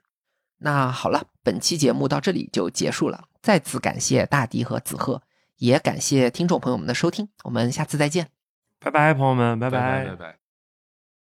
那好了，本期节目到这里就结束了。再次感谢大迪和子鹤，也感谢听众朋友们的收听。我们下次再见，拜拜，朋友们，拜拜拜拜。